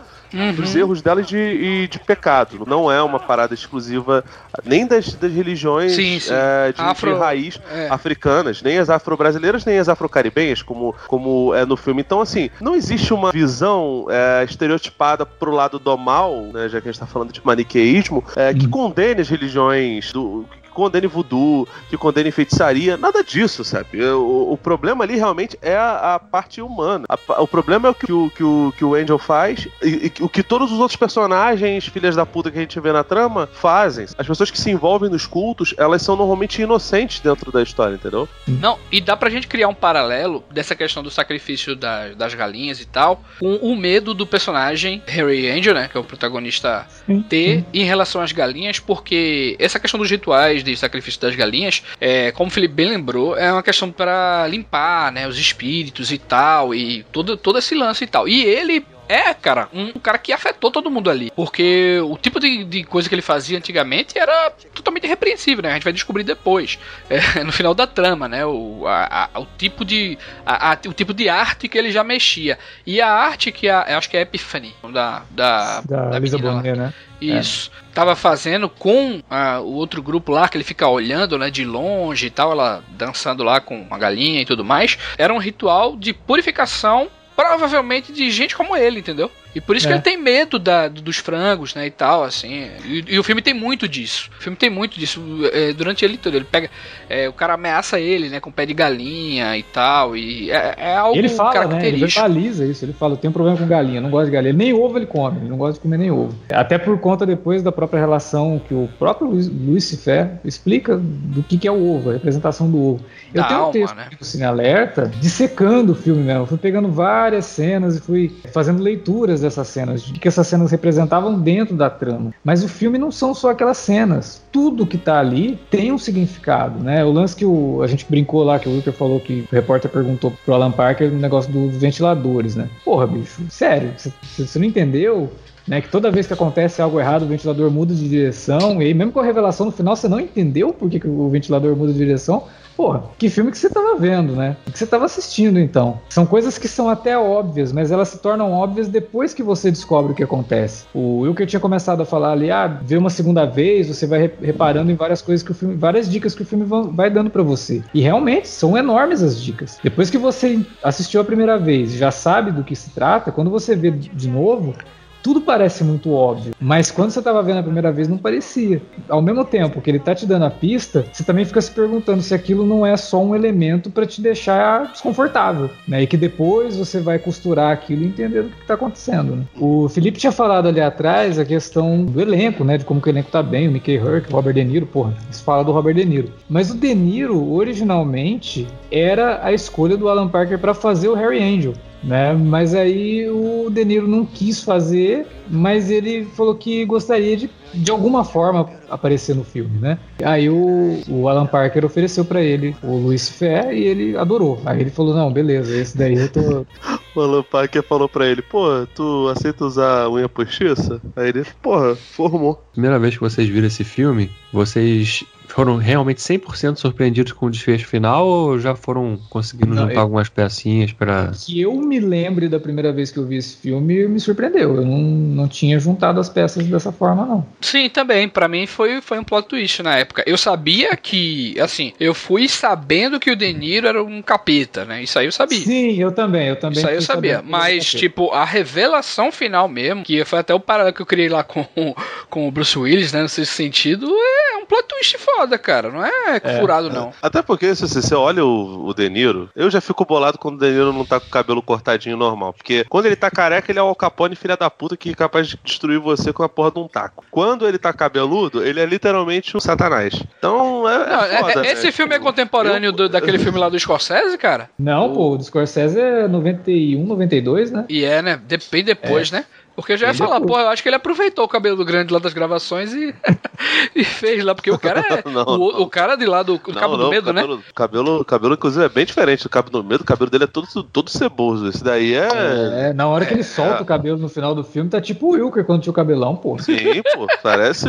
dos erros dela e de, e de pecado. Não é uma parada exclusiva nem das, das religiões Sim, sim. é, de, de Afro- raiz é. africanas, nem as afro-brasileiras, nem as afro-caribenhas, como, como é no filme. Então, assim, não existe uma visão é, estereotipada pro lado do mal, né, já que a gente tá falando de maniqueísmo, é, que condene as religiões do condene voodoo, que condene feitiçaria, nada disso, sabe? O, o problema ali realmente é a, a parte humana. A o problema é o que o, que o, que o Angel faz e, e o que todos os outros personagens, filhas da puta que a gente vê na trama, fazem. As pessoas que se envolvem nos cultos, elas são normalmente inocentes dentro da história, entendeu? Não, e dá pra gente criar um paralelo dessa questão do sacrifício da- das galinhas e tal, com o medo do personagem Harry Angel, né, que é o protagonista, ter em relação às galinhas, porque essa questão dos rituais de sacrifício das galinhas, é, como o Felipe bem lembrou, é uma questão para limpar, né, os espíritos e tal, e todo, todo esse lance e tal. E ele é, cara, um cara que afetou todo mundo ali. Porque o tipo de, de coisa que ele fazia antigamente era totalmente repreensível, né? A gente vai descobrir depois, é, no final da trama, né? O, a- a- o, tipo de, a- a- o tipo de arte que ele já mexia. E a arte que a, acho que é a Epiphany, da, da, Da Lisa lá. Bonet, né? Isso. Tava fazendo com ah, o outro grupo lá, que ele fica olhando, né, de longe e tal, ela dançando lá com uma galinha e tudo mais. Era um ritual de purificação, provavelmente de gente como ele, entendeu? E por isso que É. ele tem medo da- dos frangos, né, e tal, assim. E, e o filme tem muito disso. O filme tem muito disso. é, durante ele todo, ele pega... é, o cara ameaça ele, né, com pé de galinha e tal, e é, é algo Ele fala, né? Ele característico. verbaliza isso. Ele fala: eu tenho problema com galinha, não gosto de galinha. Nem ovo ele come, ele não gosta de comer nem ovo. Até por conta depois da própria relação que o próprio Lu- Lucifer explica do que, que é o ovo, a representação do ovo. Eu Da tenho um alma, texto né? do Cine Alerta dissecando o filme mesmo. Eu fui pegando várias cenas e fui fazendo leituras essas cenas, de que essas cenas representavam dentro da trama. Mas o filme não são só aquelas cenas. Tudo que tá ali tem um significado, né? O lance que o, a gente brincou lá, que o Wilker falou que o repórter perguntou pro Alan Parker o negócio dos ventiladores, né? Porra, bicho, sério, você não entendeu? Né, que toda vez que acontece algo errado, o ventilador muda de direção, e aí mesmo com a revelação no final, você não entendeu por que, que o ventilador muda de direção, Porra, que filme que você estava vendo, né? O que você estava assistindo, então. São coisas que são até óbvias, mas elas se tornam óbvias depois que você descobre o que acontece. O Wilker tinha começado a falar ali, ah, vê uma segunda vez, você vai reparando em várias coisas que o filme, várias dicas que o filme vai dando para você. E realmente são enormes as dicas. Depois que você assistiu a primeira vez, já sabe do que se trata, quando você vê de novo, tudo parece muito óbvio, mas quando você estava vendo a primeira vez não parecia. Ao mesmo tempo que ele tá te dando a pista, você também fica se perguntando se aquilo não é só um elemento para te deixar desconfortável, né? E que depois você vai costurar aquilo e entender o que está acontecendo. Né? O Felipe tinha falado ali atrás a questão do elenco, né? De como que o elenco tá bem, o Mickey Herc, o Robert De Niro, porra, se fala do Robert De Niro. Mas o De Niro, originalmente, era a escolha do Alan Parker para fazer o Harry Angel né? Mas aí o De Niro não quis fazer, mas ele falou que gostaria de de alguma forma aparecer no filme, né? Aí o, o Alan Parker ofereceu para ele o Luiz Fé e ele adorou. Aí ele falou: "Não, beleza, esse daí eu tô [laughs] O Alan Parker falou pra ele, pô, tu aceita usar unha postiça? Aí ele, porra, formou. Primeira vez que vocês viram esse filme, vocês foram realmente 100% surpreendidos com o desfecho final ou já foram conseguindo não, juntar eu, algumas pecinhas para Que eu me lembre da primeira vez que eu vi esse filme, me surpreendeu. Eu não, não tinha juntado as peças dessa forma, não. Sim, também. Para mim foi, foi um plot twist na época. Eu sabia que, assim, eu fui sabendo que o De Niro era um capeta, né? Isso aí eu sabia. Sim, eu também, eu também. Isso aí eu sabia. Mas, tipo, a revelação final mesmo, que foi até o paralelo que eu criei lá com, com o Bruce Willis, né? Nesse sentido, é um plot twist foda foda, cara. Não é, é furado, não. Até porque, se você olha o, o De Niro, eu já fico bolado quando o De Niro não tá com o cabelo cortadinho normal. Porque quando ele tá careca, ele é o Al Capone filha da puta que é capaz de destruir você com a porra de um taco. Quando ele tá cabeludo, ele é literalmente um satanás. Então, é, não, é, é foda, é Esse né? filme é contemporâneo eu... do, daquele filme lá do Scorsese, cara? Não, pô, o do Scorsese é 91, 92, né? E é, né? Bem depois, é. né? Porque eu já ia ele falar, pô, eu acho que ele aproveitou o cabelo grande lá das gravações e, [laughs] e fez lá, porque o cara é. [laughs] não, o, não. o, cara de lá do, do não, Cabo do Medo, cabelo, né? Cabelo, cabelo, inclusive, é bem diferente do Cabo do Medo. O cabelo dele é todo, todo ceboso. Esse daí é. É, na hora que ele solta é... o cabelo no final do filme, tá tipo o Wilker quando tinha o cabelão, pô. Sim, pô. Parece.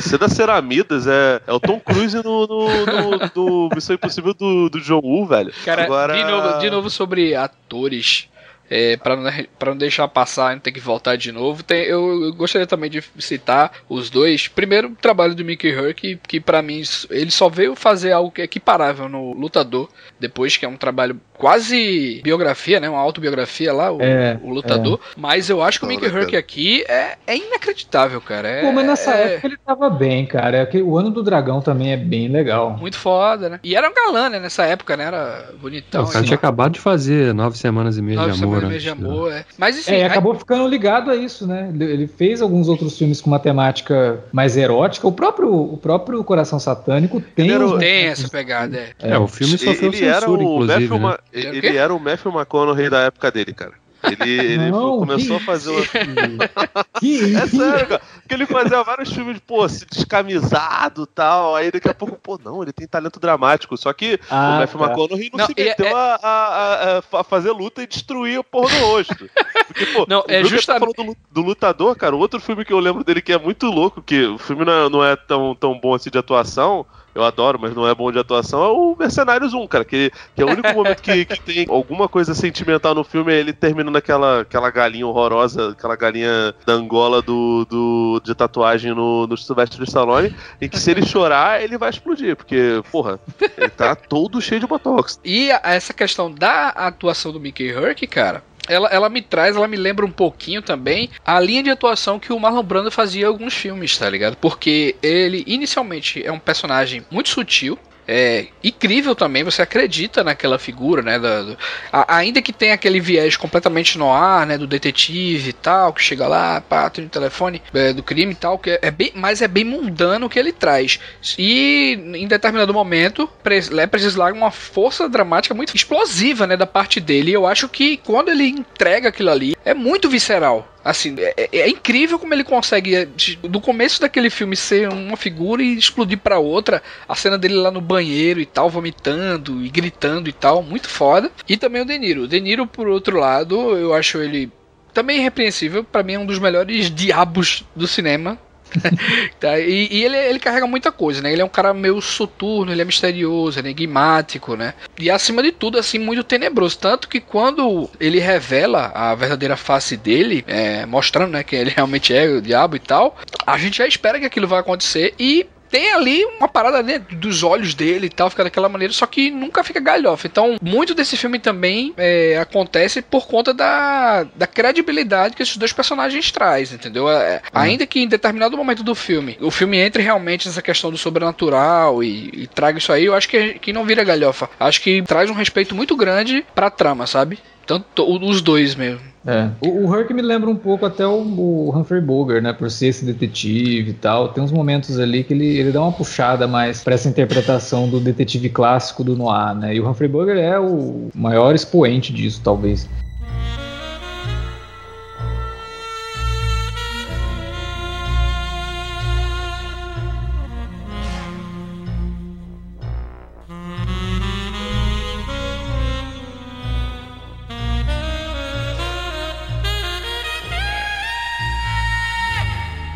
Cena Ceramidas é, é o Tom Cruise no, no, no, no Missão Impossível do, do John Woo, velho. Cara, Agora... de, novo, de novo sobre atores é, para não, não deixar passar e não ter que voltar de novo. Tem, eu, eu, gostaria também de citar os dois. Primeiro, o trabalho do Mickey Herc, que, que para mim ele só veio fazer algo que é equiparável no Lutador, depois que é um trabalho quase biografia, né? Uma autobiografia lá, o, é, o lutador. É. Mas eu acho que o Mickey Herc aqui é, é inacreditável, cara. É, Pô, mas nessa é... época ele tava bem, cara. É o ano do dragão também é bem legal. Muito foda, né? E era um galã, né? Nessa época, né? Era bonitão. O cara assim. tinha acabado de fazer nove semanas e meia nove de amor. De amor, é. Mas assim, é, acabou ficando ligado a isso, né? Ele fez alguns outros filmes com uma temática mais erótica. O próprio, o próprio Coração Satânico tem. Era, tem essa pegada, é. É, o filme sofreu ele censura, era o inclusive. Matthew, né? ele era o Matthew McConaughey da época dele, cara. Ele, ele não, começou a fazer. Que [laughs] é sério, cara. Porque ele fazia vários filmes, pô, se descamisado e tal. Aí daqui a pouco, pô, não, ele tem talento dramático. Só que ah, o Matthew tá. McConaughey não, não se meteu é... a, a, a, a, fazer luta e destruir a porra do rosto. Porque, pô, não, é justamente... falou do, do, Lutador, cara. Outro filme que eu lembro dele que é muito louco, que o filme não é, não é tão, tão bom assim de atuação eu adoro, mas não é bom de atuação, é o Mercenários 1, cara. Que, que é o único momento que, que tem alguma coisa sentimental no filme é ele terminando aquela, aquela galinha horrorosa, aquela galinha da Angola do, do, de tatuagem no, no Sylvester Stallone, em que se ele chorar, ele vai explodir, porque, porra, ele tá todo cheio de botox. E essa questão da atuação do Mickey Herc, cara, ela, ela me traz, ela me lembra um pouquinho também a linha de atuação que o Marlon Brando fazia em alguns filmes, tá ligado? Porque ele inicialmente é um personagem muito sutil, é incrível também, você acredita naquela figura, né? Da, do, a, ainda que tenha aquele viés completamente no ar, né? Do detetive e tal, que chega lá, pá, tem o telefone é, do crime e tal, que é, é, bem, mas é bem mundano o que ele traz. E em determinado momento, é preciso lá uma força dramática muito explosiva, né? Da parte dele. E eu acho que quando ele entrega aquilo ali, é muito visceral Assim, é, é, é incrível como ele consegue, é, do começo daquele filme, ser uma figura e explodir para outra. A cena dele lá no banheiro e tal, vomitando e gritando e tal, muito foda. E também o De Niro. O De Niro, por outro lado, eu acho ele também irrepreensível. para mim é um dos melhores diabos do cinema. [laughs] tá, e, e ele, ele, carrega muita coisa, né? Ele é um cara meio soturno, ele é misterioso, enigmático, né? E acima de tudo, assim, muito tenebroso. Tanto que quando ele revela a verdadeira face dele, é, mostrando, né, que ele [laughs] realmente é o diabo e tal, a gente já espera que aquilo vai acontecer e tem ali uma parada né, dos olhos dele e tal, fica daquela maneira, só que nunca fica galhofa. Então, muito desse filme também é, acontece por conta da, da credibilidade que esses dois personagens trazem, entendeu? É, uhum. Ainda que em determinado momento do filme, o filme entre realmente nessa questão do sobrenatural e, e traga isso aí, eu acho que, que não vira galhofa. Acho que traz um respeito muito grande pra trama, sabe? Tanto os dois mesmo. É. O, o Herc me lembra um pouco até o, o, Humphrey Bogart, né? Por ser esse detetive e tal. Tem uns momentos ali que ele, ele dá uma puxada mais para essa interpretação do detetive clássico do noir, né? E o Humphrey Bogart é o maior expoente disso, talvez.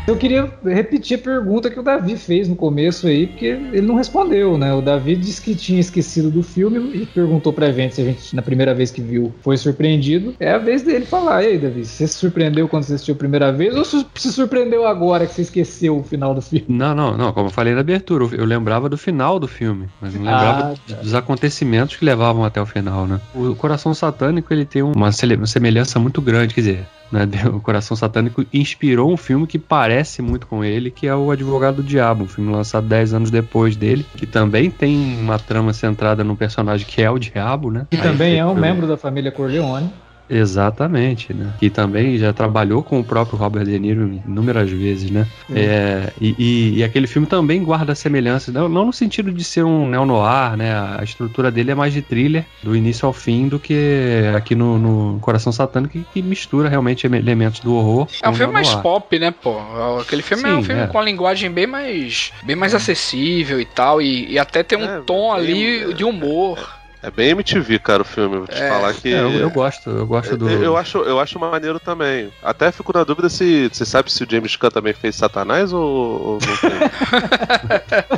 Eu queria repetir a pergunta que o Davi fez no começo aí, porque ele não respondeu, né? O Davi disse que tinha esquecido do filme e perguntou pra gente se a gente, na primeira vez que viu, foi surpreendido. É a vez dele falar. E aí, Davi, você se surpreendeu quando você assistiu a primeira vez ou se surpreendeu agora que você esqueceu o final do filme? Não, não, não. Como eu falei na abertura, eu lembrava do final do filme, mas não lembrava ah, tá. dos acontecimentos que levavam até o final, né? O Coração Satânico, ele tem uma semelhança muito grande, quer dizer, né, o Coração Satânico inspirou um filme que parece muito com ele, que é o Advogado do Diabo, um filme lançado 10 anos depois dele, que também tem uma trama centrada num personagem que é o Diabo, né? Que Aí também é um membro da família Corleone. Exatamente, né? Que também já trabalhou com o próprio Robert De Niro inúmeras vezes, né? É, e, e, e, aquele filme também guarda semelhanças, não, não no sentido de ser um neo-noir, né? A estrutura dele é mais de thriller, do início ao fim, do que aqui no, no Coração Satânico, que, que, mistura realmente elementos do horror. É um filme mais pop, né, pô? Aquele filme Sim, é um filme é. com a linguagem bem mais, bem mais acessível e tal, e, e até tem um é, tom ali de humor. É bem MTV, cara, o filme. Vou te é, falar que. É, eu, eu, gosto, eu gosto do. Eu, eu, acho, eu acho maneiro também. Até fico na dúvida se. Você sabe se o James Gunn também fez Satanás ou, ou não tem?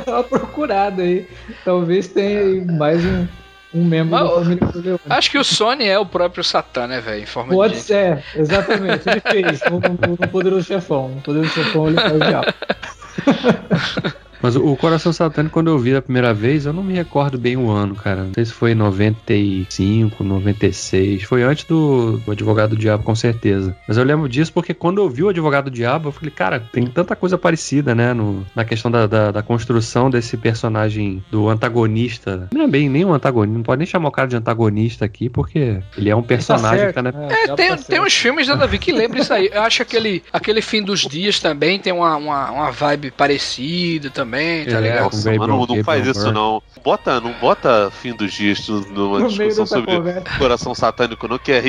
[laughs] uma procurada aí. Talvez tenha mais um, um membro Mas, da família Corleone. Acho que o Sony é o próprio Satã, né, velho? Em forma Pode de... ser, exatamente. Ele fez no, no, no Poderoso Chefão. No Poderoso Chefão ele faz o diabo. [laughs] Mas o Coração Satânico, quando eu vi a primeira vez, eu não me recordo bem o ano, cara. Não sei se foi 95, 96. Foi antes do, do Advogado do Diabo, com certeza. Mas eu lembro disso porque quando eu vi o Advogado do Diabo, eu falei, cara, tem tanta coisa parecida, né? No, na questão da, da, da construção desse personagem do antagonista. Não é bem nem um antagonista, não pode nem chamar o cara de antagonista aqui, porque ele é um tá personagem tá que tá, né? É, é tem, tá tem uns filmes da Davi que lembram isso aí. Eu acho que aquele, aquele fim dos dias também tem uma, uma, uma vibe parecida também também, tá é, ligado? Nossa, mano, não faz isso não. Bota, não bota fim dos dias numa no discussão sobre conversa. coração satânico, não, que é,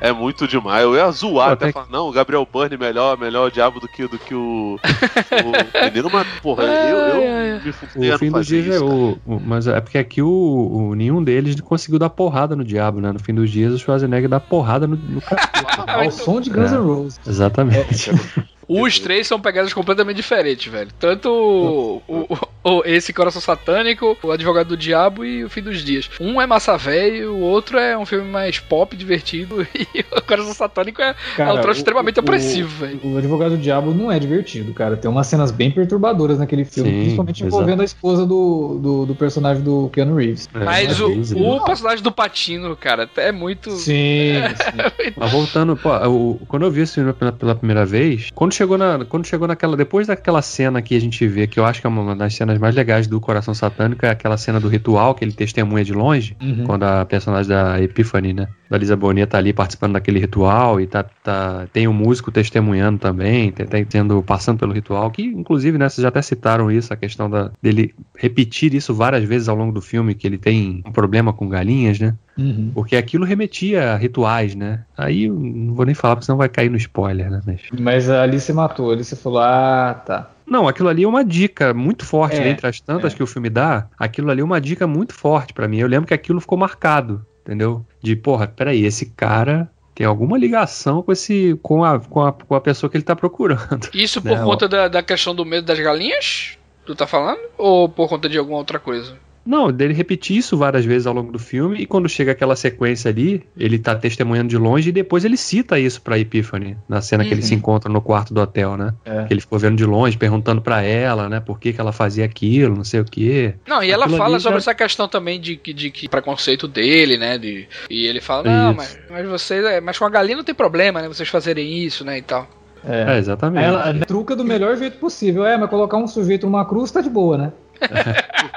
é muito demais. Eu ia zoar, até falar, não, o Gabriel Byrne melhor, melhor o diabo do que, do que o, o [laughs] menino, mas, porra, eu, eu me fudei O fim dos dias é o, o, Mas é porque aqui o, o, nenhum deles conseguiu dar porrada no diabo, né? No fim dos dias o Schwarzenegger dá porrada no, no [laughs] Ao som de Guns N' é, Roses. Exatamente. É, os três são pegadas completamente diferentes, velho. Tanto o, o, o, esse Coração Satânico, o Advogado do Diabo e o Fim dos Dias. Um é massa velho, o outro é um filme mais pop, divertido, [laughs] e o Coração Satânico é, cara, é um troço extremamente opressivo, velho. O Advogado do Diabo não é divertido, cara. Tem umas cenas bem perturbadoras naquele filme, Sim, principalmente exato. envolvendo a esposa do, do, do, personagem do Keanu Reeves. É, Mas o, o, personagem do Patino, cara, é muito. Sim. [laughs] sim. Mas voltando, pô, o, quando eu vi esse filme pela, pela primeira vez, quando chegou, na, quando chegou naquela. Depois daquela cena que a gente vê, que eu acho que é uma das cenas mais legais do Coração Satânico é aquela cena do ritual que ele testemunha de longe, Uhum. quando a personagem da Epiphany, né? Da Lisa Bonet tá ali participando daquele ritual e tá, tá, tem o músico testemunhando também, tem, tem- tendo, passando pelo ritual, que inclusive, né, vocês já até citaram isso, a questão da, dele repetir isso várias vezes ao longo do filme, que ele tem um problema com galinhas, né? Uhum. Porque aquilo remetia a rituais, né? Aí eu não vou nem falar, porque senão vai cair no spoiler, né? Mas... Mas ali você matou, ali você falou, ah, tá. Não, aquilo ali é uma dica muito forte, É, né? entre as tantas é. que o filme dá, aquilo ali é uma dica muito forte pra mim. Eu lembro que aquilo ficou marcado, entendeu? De, porra, peraí, esse cara tem alguma ligação com esse com a, com a, com a pessoa que ele tá procurando. Isso por Não. conta da, da questão do medo das galinhas? Tu tá falando? Ou por conta de alguma outra coisa? Não, dele repetir isso várias vezes ao longo do filme e quando chega aquela sequência ali, ele tá testemunhando de longe e depois ele cita isso pra Epiphany, na cena que Uhum. eles se encontram no quarto do hotel, né? É. Que ele ficou vendo de longe, perguntando pra ela, né, por que que ela fazia aquilo, não sei o quê. Não, e ela Aquilo fala sobre já- essa questão também de, que- de que preconceito dele, né? De, e ele fala, não, Isso. mas, mas vocês. é, Mas com a galinha não tem problema, né? Vocês fazerem isso, né? E tal. É, É. exatamente. Ela truca do melhor jeito possível. É, mas colocar um sujeito numa cruz tá de boa, né? [laughs]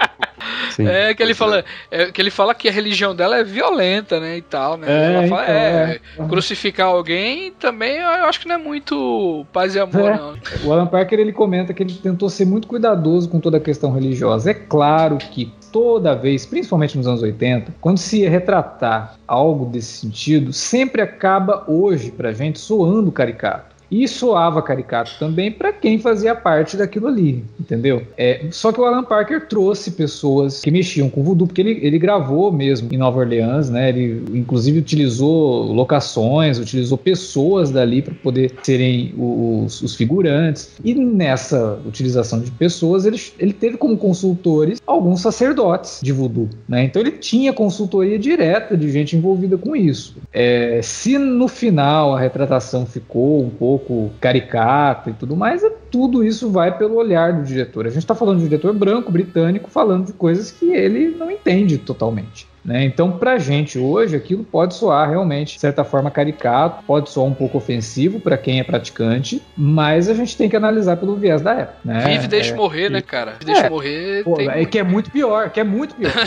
Sim. É que ele Pois fala, é, que ele fala que a religião dela é violenta, né, e tal, né? É, ela fala, então, é, é. crucificar alguém também eu acho que não é muito paz e amor, É. não. O Alan Parker ele comenta que ele tentou ser muito cuidadoso com toda a questão religiosa. É claro que toda vez, principalmente nos anos 80, quando se ia retratar algo desse sentido, sempre acaba hoje pra gente soando caricato. E soava caricato também para quem fazia parte daquilo ali, entendeu? É, só que o Alan Parker trouxe pessoas que mexiam com voodoo, porque ele, ele gravou mesmo em Nova Orleans, né? Ele inclusive utilizou locações, utilizou pessoas dali para poder serem os, os figurantes. E nessa utilização de pessoas, ele, ele teve como consultores alguns sacerdotes de voodoo, né? Então ele tinha consultoria direta de gente envolvida com isso. É, se no final a retratação ficou um pouco caricato e tudo mais, é- tudo isso vai pelo olhar do diretor. A gente está falando de um diretor branco, britânico, falando de coisas que ele não entende totalmente. Né? Então, pra gente hoje, aquilo pode soar realmente, de certa forma, caricato, pode soar um pouco ofensivo para quem é praticante, mas a gente tem que analisar pelo viés da época. Né? Vive, deixa É, morrer, né, cara? Vive, deixa morrer. Pô, tem é que é muito pior, que é muito pior. [laughs]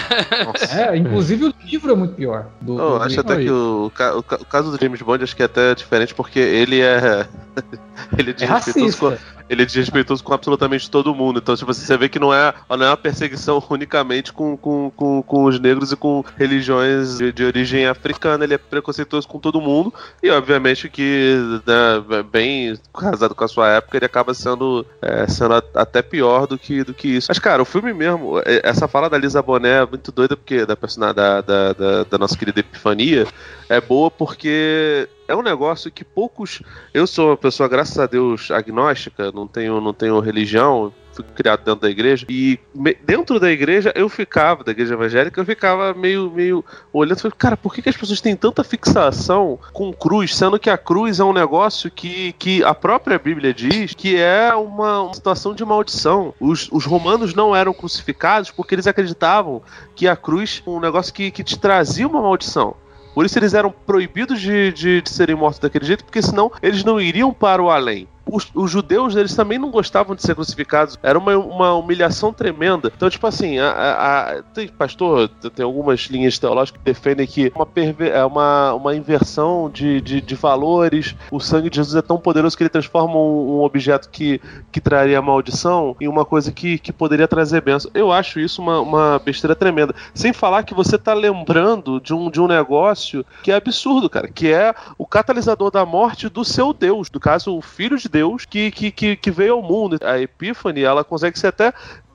É, inclusive o livro é muito pior. Do, Eu do- acho até que o, o o caso do James Bond acho que é até diferente porque ele é. [laughs] ele é é desrespeitoso com, racista. Ele é desrespeitoso com absolutamente todo mundo. Então, tipo, assim, você vê que não é, não é uma perseguição [laughs] unicamente com, com, com, com os negros e com religiões de, de origem africana. Ele é preconceituoso com todo mundo. E, obviamente, que, né, bem casado com a sua época, ele acaba sendo, é, sendo até pior do que, do que isso. Mas, cara, o filme mesmo, é- essa fala da Lisa Bonet é muito doida, porque da personagem da, da, da, da nossa querida Epifania é boa porque é um negócio que poucos. Eu sou uma pessoa, graças a Deus, agnóstica, não tenho, não tenho religião, fui criado dentro da igreja. E me- dentro da igreja eu ficava, da igreja evangélica, eu ficava meio, meio olhando e cara, por que, que as pessoas têm tanta fixação com cruz, sendo que a cruz é um negócio que, que a própria Bíblia diz que é uma, uma situação de maldição. Os, os romanos não eram crucificados porque eles acreditavam que a cruz é um negócio que, que te trazia uma maldição. Por isso eles eram proibidos de, de, de serem mortos daquele jeito, porque senão eles não iriam para o além. Os, os judeus, eles também não gostavam de ser crucificados. Era uma, uma humilhação tremenda. Então, tipo assim, a, a- a- tem, pastor, tem algumas linhas teológicas que defendem que uma, perve- é uma, uma inversão de, de, de valores. O sangue de Jesus é tão poderoso que ele transforma um, um objeto que, que traria maldição em uma coisa que, que poderia trazer bênção. Eu acho isso uma, uma besteira tremenda. Sem falar que você tá lembrando de um, de um negócio que é absurdo, cara, que é o catalisador da morte do seu Deus, no caso, o Filho de Deus que, que, que, que veio ao mundo. A Epífane, ela consegue ser até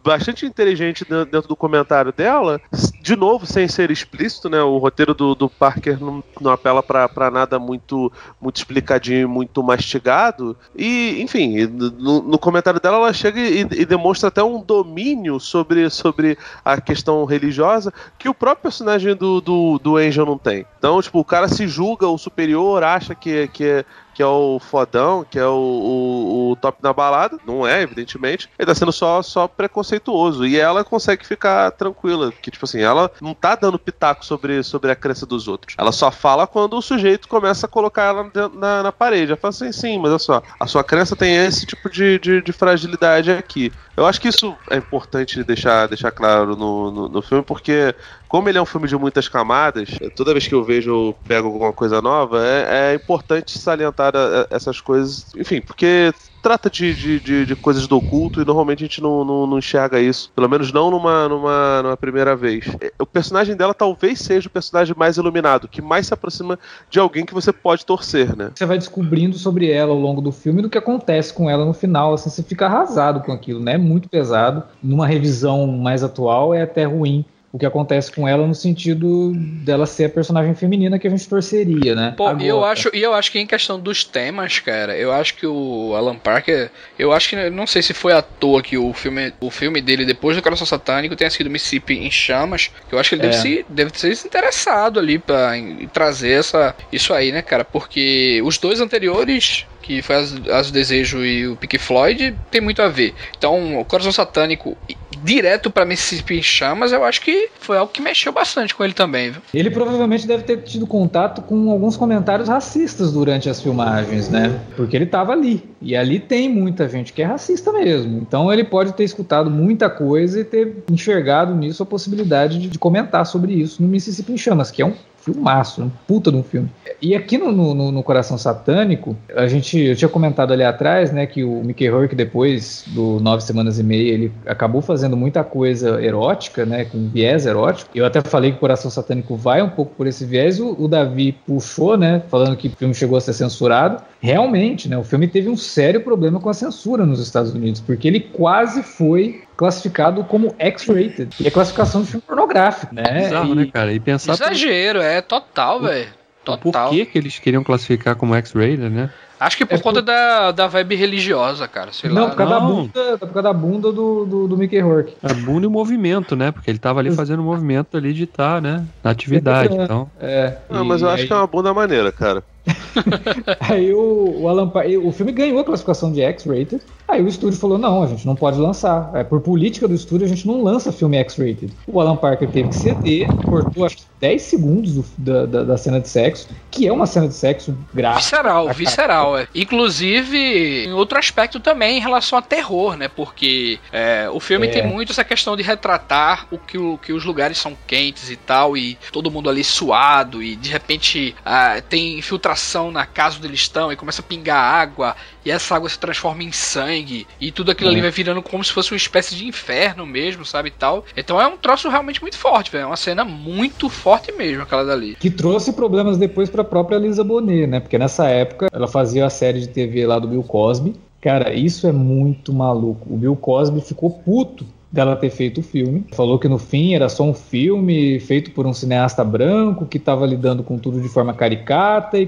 bastante inteligente dentro do comentário dela, de novo, sem ser explícito, né? O roteiro do, do Parker não, não apela pra nada muito, muito explicadinho, muito mastigado. E, enfim, no, no comentário dela, ela chega e, e demonstra até um domínio sobre, sobre a questão religiosa que o próprio personagem do, do, do Angel não tem. Então, tipo, o cara se julga o superior, acha que, que é que é o fodão, que é o, o, o top na balada. Não é, evidentemente. Ele tá sendo só, só preconceituoso. E ela consegue ficar tranquila. Que, tipo assim, ela não tá dando pitaco sobre, sobre a crença dos outros. Ela só fala quando o sujeito começa a colocar ela na, na parede. Ela fala assim, sim, mas olha só, a sua crença tem esse tipo de, de, de fragilidade aqui. Eu acho que isso é importante deixar, deixar claro no, no, no filme, porque como ele é um filme de muitas camadas, toda vez que eu vejo ou pego alguma coisa nova, é, é importante salientar a, a, essas coisas. Enfim, porque trata de, de, de, de, coisas do oculto e normalmente a gente não, não, não, enxerga isso. Pelo menos não numa, numa, numa primeira vez. O personagem dela talvez seja o personagem mais iluminado, que mais se aproxima de alguém que você pode torcer, né? Você vai descobrindo sobre ela ao longo do filme do que acontece com ela no final. Assim, você fica arrasado com aquilo, né? Muito pesado. Numa revisão mais atual é até ruim o que acontece com ela no sentido dela ser a personagem feminina que a gente torceria, né? Pô, e eu acho, e eu acho que em questão dos temas, cara, eu acho que o Alan Parker, eu acho que não sei se foi à toa que o filme, o filme dele depois do Coração Satânico tenha sido Mississippi em chamas, que eu acho que ele é. deve, se, deve ser interessado ali para trazer essa isso aí, né, cara? Porque os dois anteriores que foi as, as Desejo e o Pink Floyd, tem muito a ver. Então, o Coração Satânico direto para Mississippi em Chamas, eu acho que foi algo que mexeu bastante com ele também. Viu? Ele provavelmente deve ter tido contato com alguns comentários racistas durante as filmagens, né? Porque ele estava ali. E ali tem muita gente que é racista mesmo. Então ele pode ter escutado muita coisa e ter enxergado nisso a possibilidade de, de comentar sobre isso no Mississippi em Chamas, que é um filmaço, um puta de um filme. E aqui no, no, no, Coração Satânico, a gente, eu tinha comentado ali atrás, né, que o Mickey Rourke, depois do Nove Semanas e Meia, ele acabou fazendo muita coisa erótica, né, com viés erótico. Eu até falei que o Coração Satânico vai um pouco por esse viés, o, o Davi puxou, né, falando que o filme chegou a ser censurado. Realmente, né, o filme teve um sério problema com a censura nos Estados Unidos, porque ele quase foi classificado como X-rated. E é classificação de filme pornográfico, né? Bizarro, e... né, cara? E pensar. Exagero, por... é total, velho. Total. Por que, que eles queriam classificar como X-rated, né? Acho que por é conta por... da, da vibe religiosa, cara. Sei não, lá. Por causa não, da bunda, por causa da bunda do, do, do Mickey Rourke. A bunda e o movimento, né? Porque ele tava ali fazendo o movimento ali de estar, tá, né? Na atividade, é, então. É. Não, mas eu aí... acho que é uma bunda maneira, cara. [laughs] aí o, o Alan o filme ganhou a classificação de X-rated. Aí o estúdio falou: não, a gente não pode lançar. É, por política do estúdio, a gente não lança filme X-rated. O Alan Parker teve que ceder, cortou acho que 10 segundos do, da, da, da, cena de sexo, que é uma cena de sexo gráfica. Visceral, visceral. É. Inclusive, em outro aspecto também em relação a terror, né? Porque é, o filme é. tem muito essa questão de retratar o que, o que os lugares são quentes e tal, e todo mundo ali suado, e de repente ah, tem infiltração na casa onde eles estão, e começa a pingar água, e essa água se transforma em sangue, e tudo aquilo ali vai virando como se fosse uma espécie de inferno mesmo, sabe? Tal. Então é um troço realmente muito forte, velho. É uma cena muito forte mesmo, aquela dali. Que trouxe problemas depois pra própria Lisa Bonet, né? Porque nessa época ela fazia a série de TV lá do Bill Cosby. Cara, isso é muito maluco. O Bill Cosby ficou puto dela ter feito o filme. Falou que no fim era só um filme feito por um cineasta branco que estava lidando com tudo de forma caricata e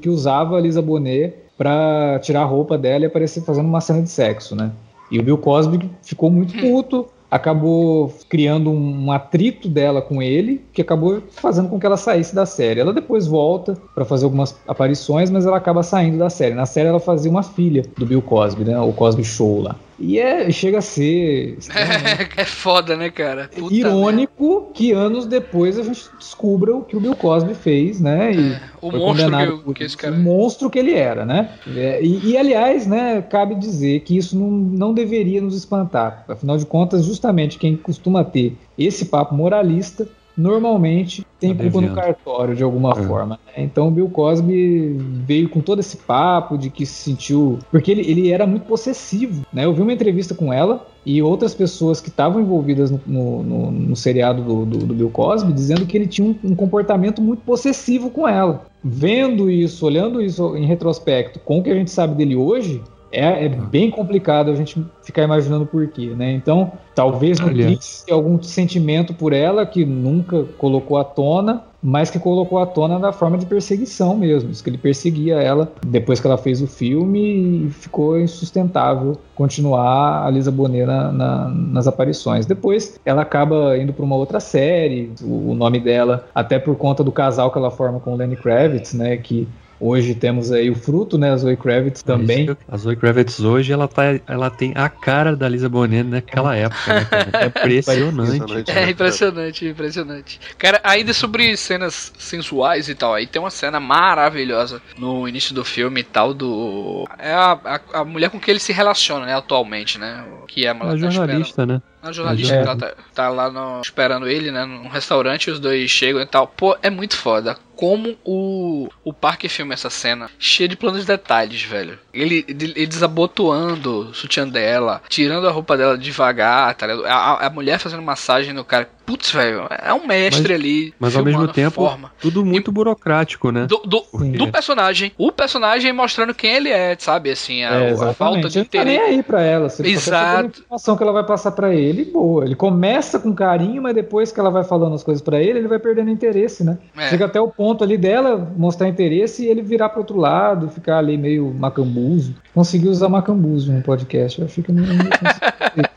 que usava a Lisa Bonet para tirar a roupa dela e aparecer fazendo uma cena de sexo, né? E o Bill Cosby ficou muito hum. puto, acabou criando um atrito dela com ele, que acabou fazendo com que ela saísse da série. Ela depois volta para fazer algumas aparições, mas ela acaba saindo da série. Na série ela fazia uma filha do Bill Cosby, né? O Cosby Show lá. E é, chega a ser. É, [laughs] é foda, né, cara? Puta irônico merda. que anos depois a gente descubra o que o Bill Cosby fez, né? E é, o monstro que, que esse cara... O monstro que ele era, né? É, e, e, aliás, né, cabe dizer que isso não, não deveria nos espantar. Afinal de contas, justamente quem costuma ter esse papo moralista normalmente tem tá culpa no cartório de alguma é. forma. Né? Então o Bill Cosby veio com todo esse papo de que se sentiu. Porque ele, ele era muito possessivo. Né? Eu vi uma entrevista com ela e outras pessoas que estavam envolvidas no, no, no, no seriado do, do, do, Bill Cosby dizendo que ele tinha um, um comportamento muito possessivo com ela. Vendo isso, olhando isso em retrospecto com o que a gente sabe dele hoje, é, é, bem complicado a gente ficar imaginando por quê, né? Então, talvez não exista algum sentimento por ela que nunca colocou à tona, mas que colocou à tona da forma de perseguição mesmo. Isso que ele perseguia ela depois que ela fez o filme e ficou insustentável continuar a Lisa Bonet na, na, nas aparições. Depois ela acaba indo para uma outra série, o, o, nome dela, até por conta do casal que ela forma com o Lenny Kravitz, né? Que Hoje temos aí o fruto, né? A Zoe Kravitz também. É a Zoe Kravitz hoje, ela, tá, ela tem a cara da Lisa Bonet naquela época, né, cara? É [laughs] impressionante. É impressionante, impressionante. Cara, ainda sobre cenas sensuais e tal, aí tem uma cena maravilhosa no início do filme e tal, do... É a, a, a mulher com que ele se relaciona, né, atualmente, né? Que é a, a jornalista, né? A jornalista é. tá, tá, lá no, esperando ele, né? Num restaurante, os dois chegam e tal. Pô, é muito foda. Como o, o parque filma essa cena, cheio de planos de detalhes, velho. Ele, ele desabotoando o sutiã dela, tirando a roupa dela devagar, tá ligado? A, a mulher fazendo massagem no cara. Putz, velho, é um mestre mas, ali. Mas ao mesmo tempo, forma. tudo muito e, burocrático, né? Do, do, do, personagem. O personagem mostrando quem ele é, sabe? Assim, a, é, a falta de interesse. Ele tá nem aí pra ela. Você Exato. A informação que ela vai passar pra ele, boa. Ele começa com carinho, mas depois que ela vai falando as coisas pra ele, ele vai perdendo interesse, né? É. Chega até o ponto ali dela mostrar interesse e ele virar pro outro lado, ficar ali meio macambuzo. Consegui usar macambuzo no podcast. Eu acho que não. [laughs]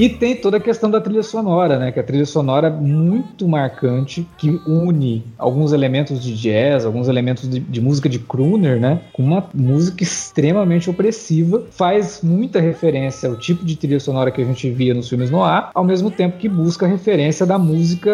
E tem toda a questão da trilha sonora, né? Que a trilha sonora é muito marcante, que une alguns elementos de jazz, alguns elementos de, de, música de crooner, né? Com uma música extremamente opressiva, faz muita referência ao tipo de trilha sonora que a gente via nos filmes no ar, ao mesmo tempo que busca referência da música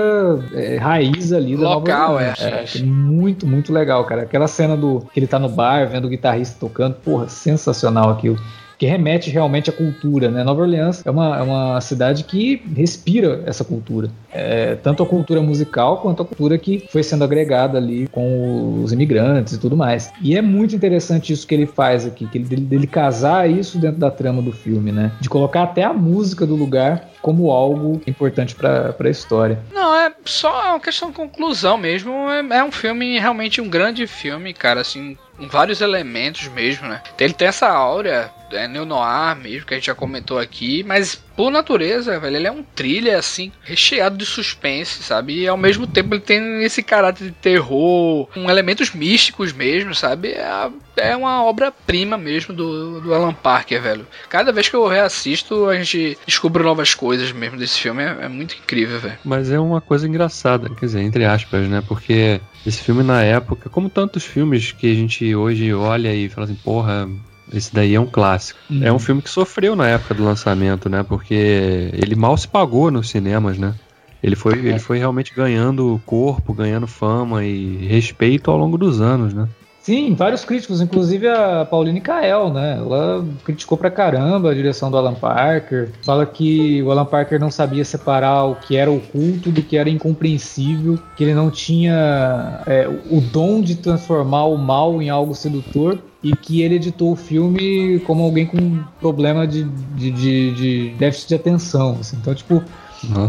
é, raiz ali da Local, Nova é, é, muito, muito legal, cara. Aquela cena do que ele tá no bar vendo o guitarrista tocando, porra, sensacional aquilo que remete realmente à cultura. Né? Nova Orleans é uma, é uma cidade que respira essa cultura. É, tanto a cultura musical quanto a cultura que foi sendo agregada ali com os imigrantes e tudo mais. E é muito interessante isso que ele faz aqui, que ele, dele, casar isso dentro da trama do filme, né? De colocar até a música do lugar como algo importante para a história. Não, é só uma questão de conclusão mesmo. É, é um filme, realmente um grande filme, cara, assim, vários elementos mesmo, né? Ele tem essa áurea é neo-noir mesmo, que a gente já comentou aqui, mas por natureza, velho, ele é um thriller, assim, recheado de suspense, sabe? E ao mesmo tempo ele tem esse caráter de terror, com elementos místicos mesmo, sabe? É, é uma obra-prima mesmo do, do Alan Parker, velho. Cada vez que eu reassisto, a gente descobre novas coisas mesmo desse filme, é, é muito incrível, velho. Mas é uma coisa engraçada, quer dizer, entre aspas, né? Porque esse filme na época, como tantos filmes que a gente hoje olha e fala assim, porra, esse daí é um clássico. Uhum. É um filme que sofreu na época do lançamento, né? Porque ele mal se pagou nos cinemas, né? Ele foi, é. ele foi realmente ganhando corpo, ganhando fama e respeito ao longo dos anos, né? Sim, vários críticos, inclusive a Pauline Kael, né? Ela criticou pra caramba a direção do Alan Parker. Fala que o Alan Parker não sabia separar o que era oculto do que era incompreensível, que ele não tinha é, o dom de transformar o mal em algo sedutor e que ele editou o filme como alguém com problema de, de, de, de déficit de atenção. Assim. Então, tipo,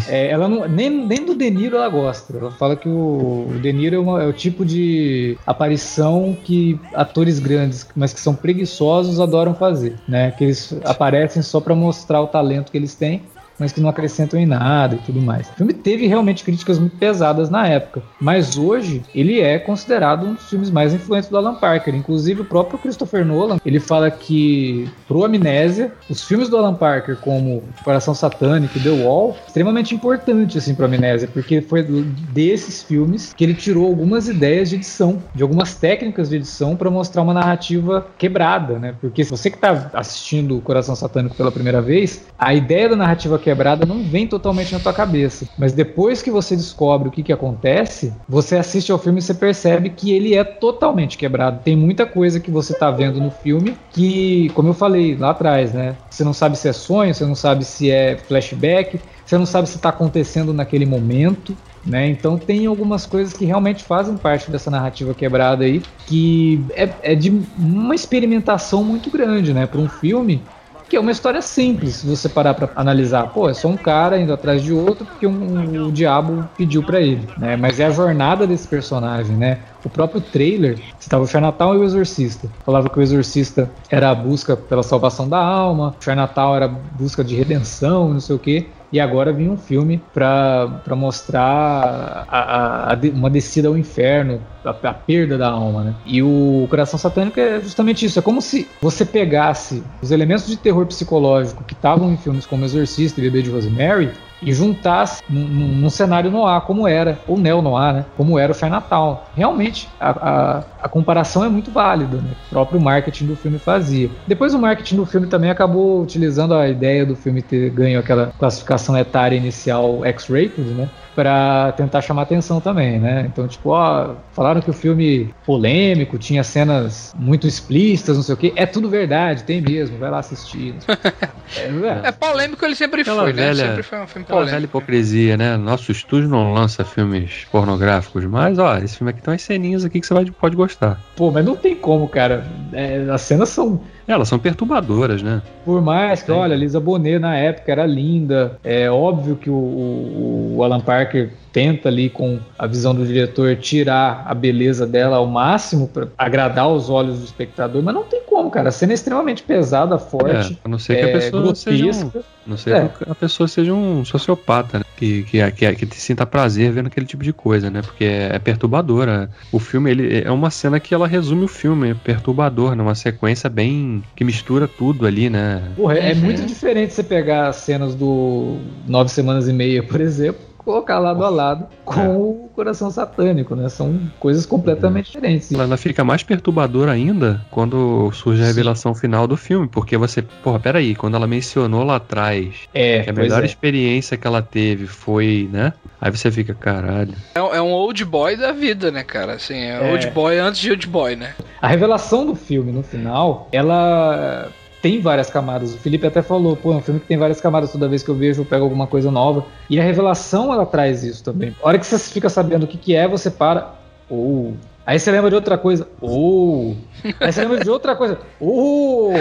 é, ela não, nem, nem do De Niro ela gosta. Ela fala que o, o De Niro é, uma, é, o tipo de aparição que atores grandes, mas que são preguiçosos, adoram fazer. Né? Que eles aparecem só para mostrar o talento que eles têm mas que não acrescentam em nada e tudo mais. O filme teve realmente críticas muito pesadas na época, mas hoje ele é considerado um dos filmes mais influentes do Alan Parker. Inclusive o próprio Christopher Nolan, ele fala que pro Amnésia, os filmes do Alan Parker como Coração Satânico e The Wall, extremamente importante assim pro Amnésia, porque foi desses filmes que ele tirou algumas ideias de edição, de algumas técnicas de edição para mostrar uma narrativa quebrada, né? Porque se você que tá assistindo Coração Satânico pela primeira vez, a ideia da narrativa quebrada não vem totalmente na tua cabeça. Mas depois que você descobre o que, que acontece, você assiste ao filme e você percebe que ele é totalmente quebrado. Tem muita coisa que você tá vendo no filme que, como eu falei lá atrás, né? Você não sabe se é sonho, você não sabe se é flashback, você não sabe se está acontecendo naquele momento. Né? Então tem algumas coisas que realmente fazem parte dessa narrativa quebrada aí, que é, é de uma experimentação muito grande, né? Para um filme que é uma história simples, se você parar para analisar. Pô, é só um cara indo atrás de outro porque um, o diabo pediu para ele, né? Mas é a jornada desse personagem, né? O próprio trailer, estava o Chinatown e o Exorcista. Falava que o Exorcista era a busca pela salvação da alma, o Chinatown era a busca de redenção, não sei o quê. E agora vinha um filme para mostrar a, a, a, uma descida ao inferno, a, a, perda da alma, né? E o Coração Satânico é justamente isso. É como se você pegasse os elementos de terror psicológico que estavam em filmes como Exorcista e Bebê de Rosemary e juntasse num, num, cenário no ar como era, ou neo no ar, né? Como era o Chinatown. Realmente, a, a, a, comparação é muito válida, né? O próprio marketing do filme fazia. Depois o marketing do filme também acabou utilizando a ideia do filme ter ganho aquela classificação etária inicial X-rated, né? Para tentar chamar atenção também, né? Então, tipo, ó, falaram que o filme polêmico, tinha cenas muito explícitas, não sei o quê. É tudo verdade, tem mesmo, vai lá assistir. [laughs] é, é, polêmico, ele sempre Aquela foi, né? velha, né? Sempre foi um filme polêmico. velha hipocrisia, né? Nosso estúdio não lança filmes pornográficos, mas, ó, esse filme aqui tem umas ceninhas aqui que você vai, pode gostar. Pô, mas não tem como, cara. É, as cenas são elas são perturbadoras, né? Por mais que, olha, Lisa Bonet na época era linda. É óbvio que o, o, o Alan Parker tenta ali com a visão do diretor tirar a beleza dela ao máximo para agradar os olhos do espectador, mas não tem como, cara. A cena é extremamente pesada, forte. É, a não ser que a é, pessoa seja um, não sei é. que a pessoa seja um sociopata, né? Que, que, que, que sinta prazer vendo aquele tipo de coisa, né? Porque é, é perturbadora. O filme ele é uma cena que ela resume o filme, é perturbador, né? Uma sequência bem que mistura tudo ali, né? Porra, é, é muito diferente você pegar as cenas do Nove Semanas e Meia, por exemplo colocar lado a lado com é. o coração satânico, né? São coisas completamente é. diferentes. Ela fica mais perturbadora ainda quando surge a revelação Sim. final do filme, porque você, porra, peraí, quando ela mencionou lá atrás é, que a melhor é. experiência que ela teve foi, né? Aí você fica, caralho. É, é um old boy da vida, né, cara? Assim, é, é old boy antes de old boy, né? A revelação do filme no final, ela tem várias camadas. O Felipe até falou, pô, é um filme que tem várias camadas. Toda vez que eu vejo, eu pego alguma coisa nova. E a revelação, ela traz isso também. A hora que você fica sabendo o que, que é, você para. Ou. Oh. Aí você lembra de outra coisa. Oh! Aí você lembra de outra coisa. Oh!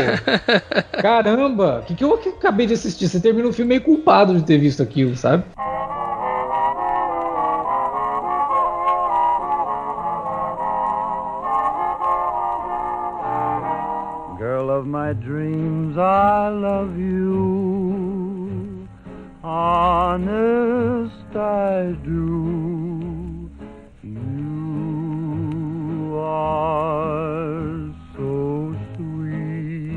[laughs] Caramba! O que, que eu acabei de assistir? Você termina o filme meio culpado de ter visto aquilo, sabe? of my I love you. Honest, I do. You are so sweet.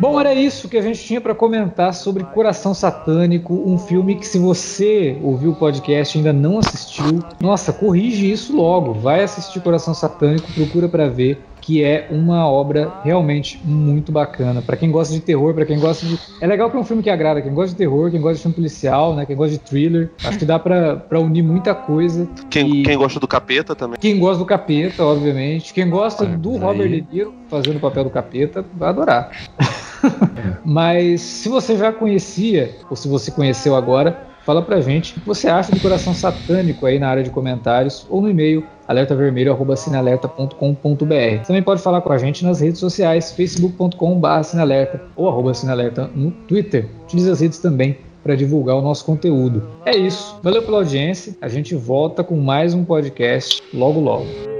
Bom, era isso que a gente tinha para comentar sobre Coração Satânico, um filme que se você ouviu o podcast e ainda não assistiu, nossa, corrige isso logo, vai assistir Coração Satânico, procura para ver que é uma obra realmente muito bacana. Para quem gosta de terror, para quem gosta de. É legal que é um filme que agrada quem gosta de terror, quem gosta de filme policial, né? Quem gosta de thriller. Acho que dá para unir muita coisa. Quem, e... quem gosta do capeta também. Quem gosta do capeta, obviamente. Quem gosta é, do aí... Robert De Niro fazendo o papel do capeta, vai adorar. [laughs] Mas se você já conhecia, ou se você conheceu agora, fala pra gente o que você acha do Coração Satânico aí na área de comentários ou no e-mail alertavermelho.cinealerta.com.br. Também pode falar com a gente nas redes sociais, facebook.com.br cinealerta ou arroba cinealerta no Twitter. Utilize as redes também para divulgar o nosso conteúdo. É isso. Valeu pela audiência. A gente volta com mais um podcast logo logo.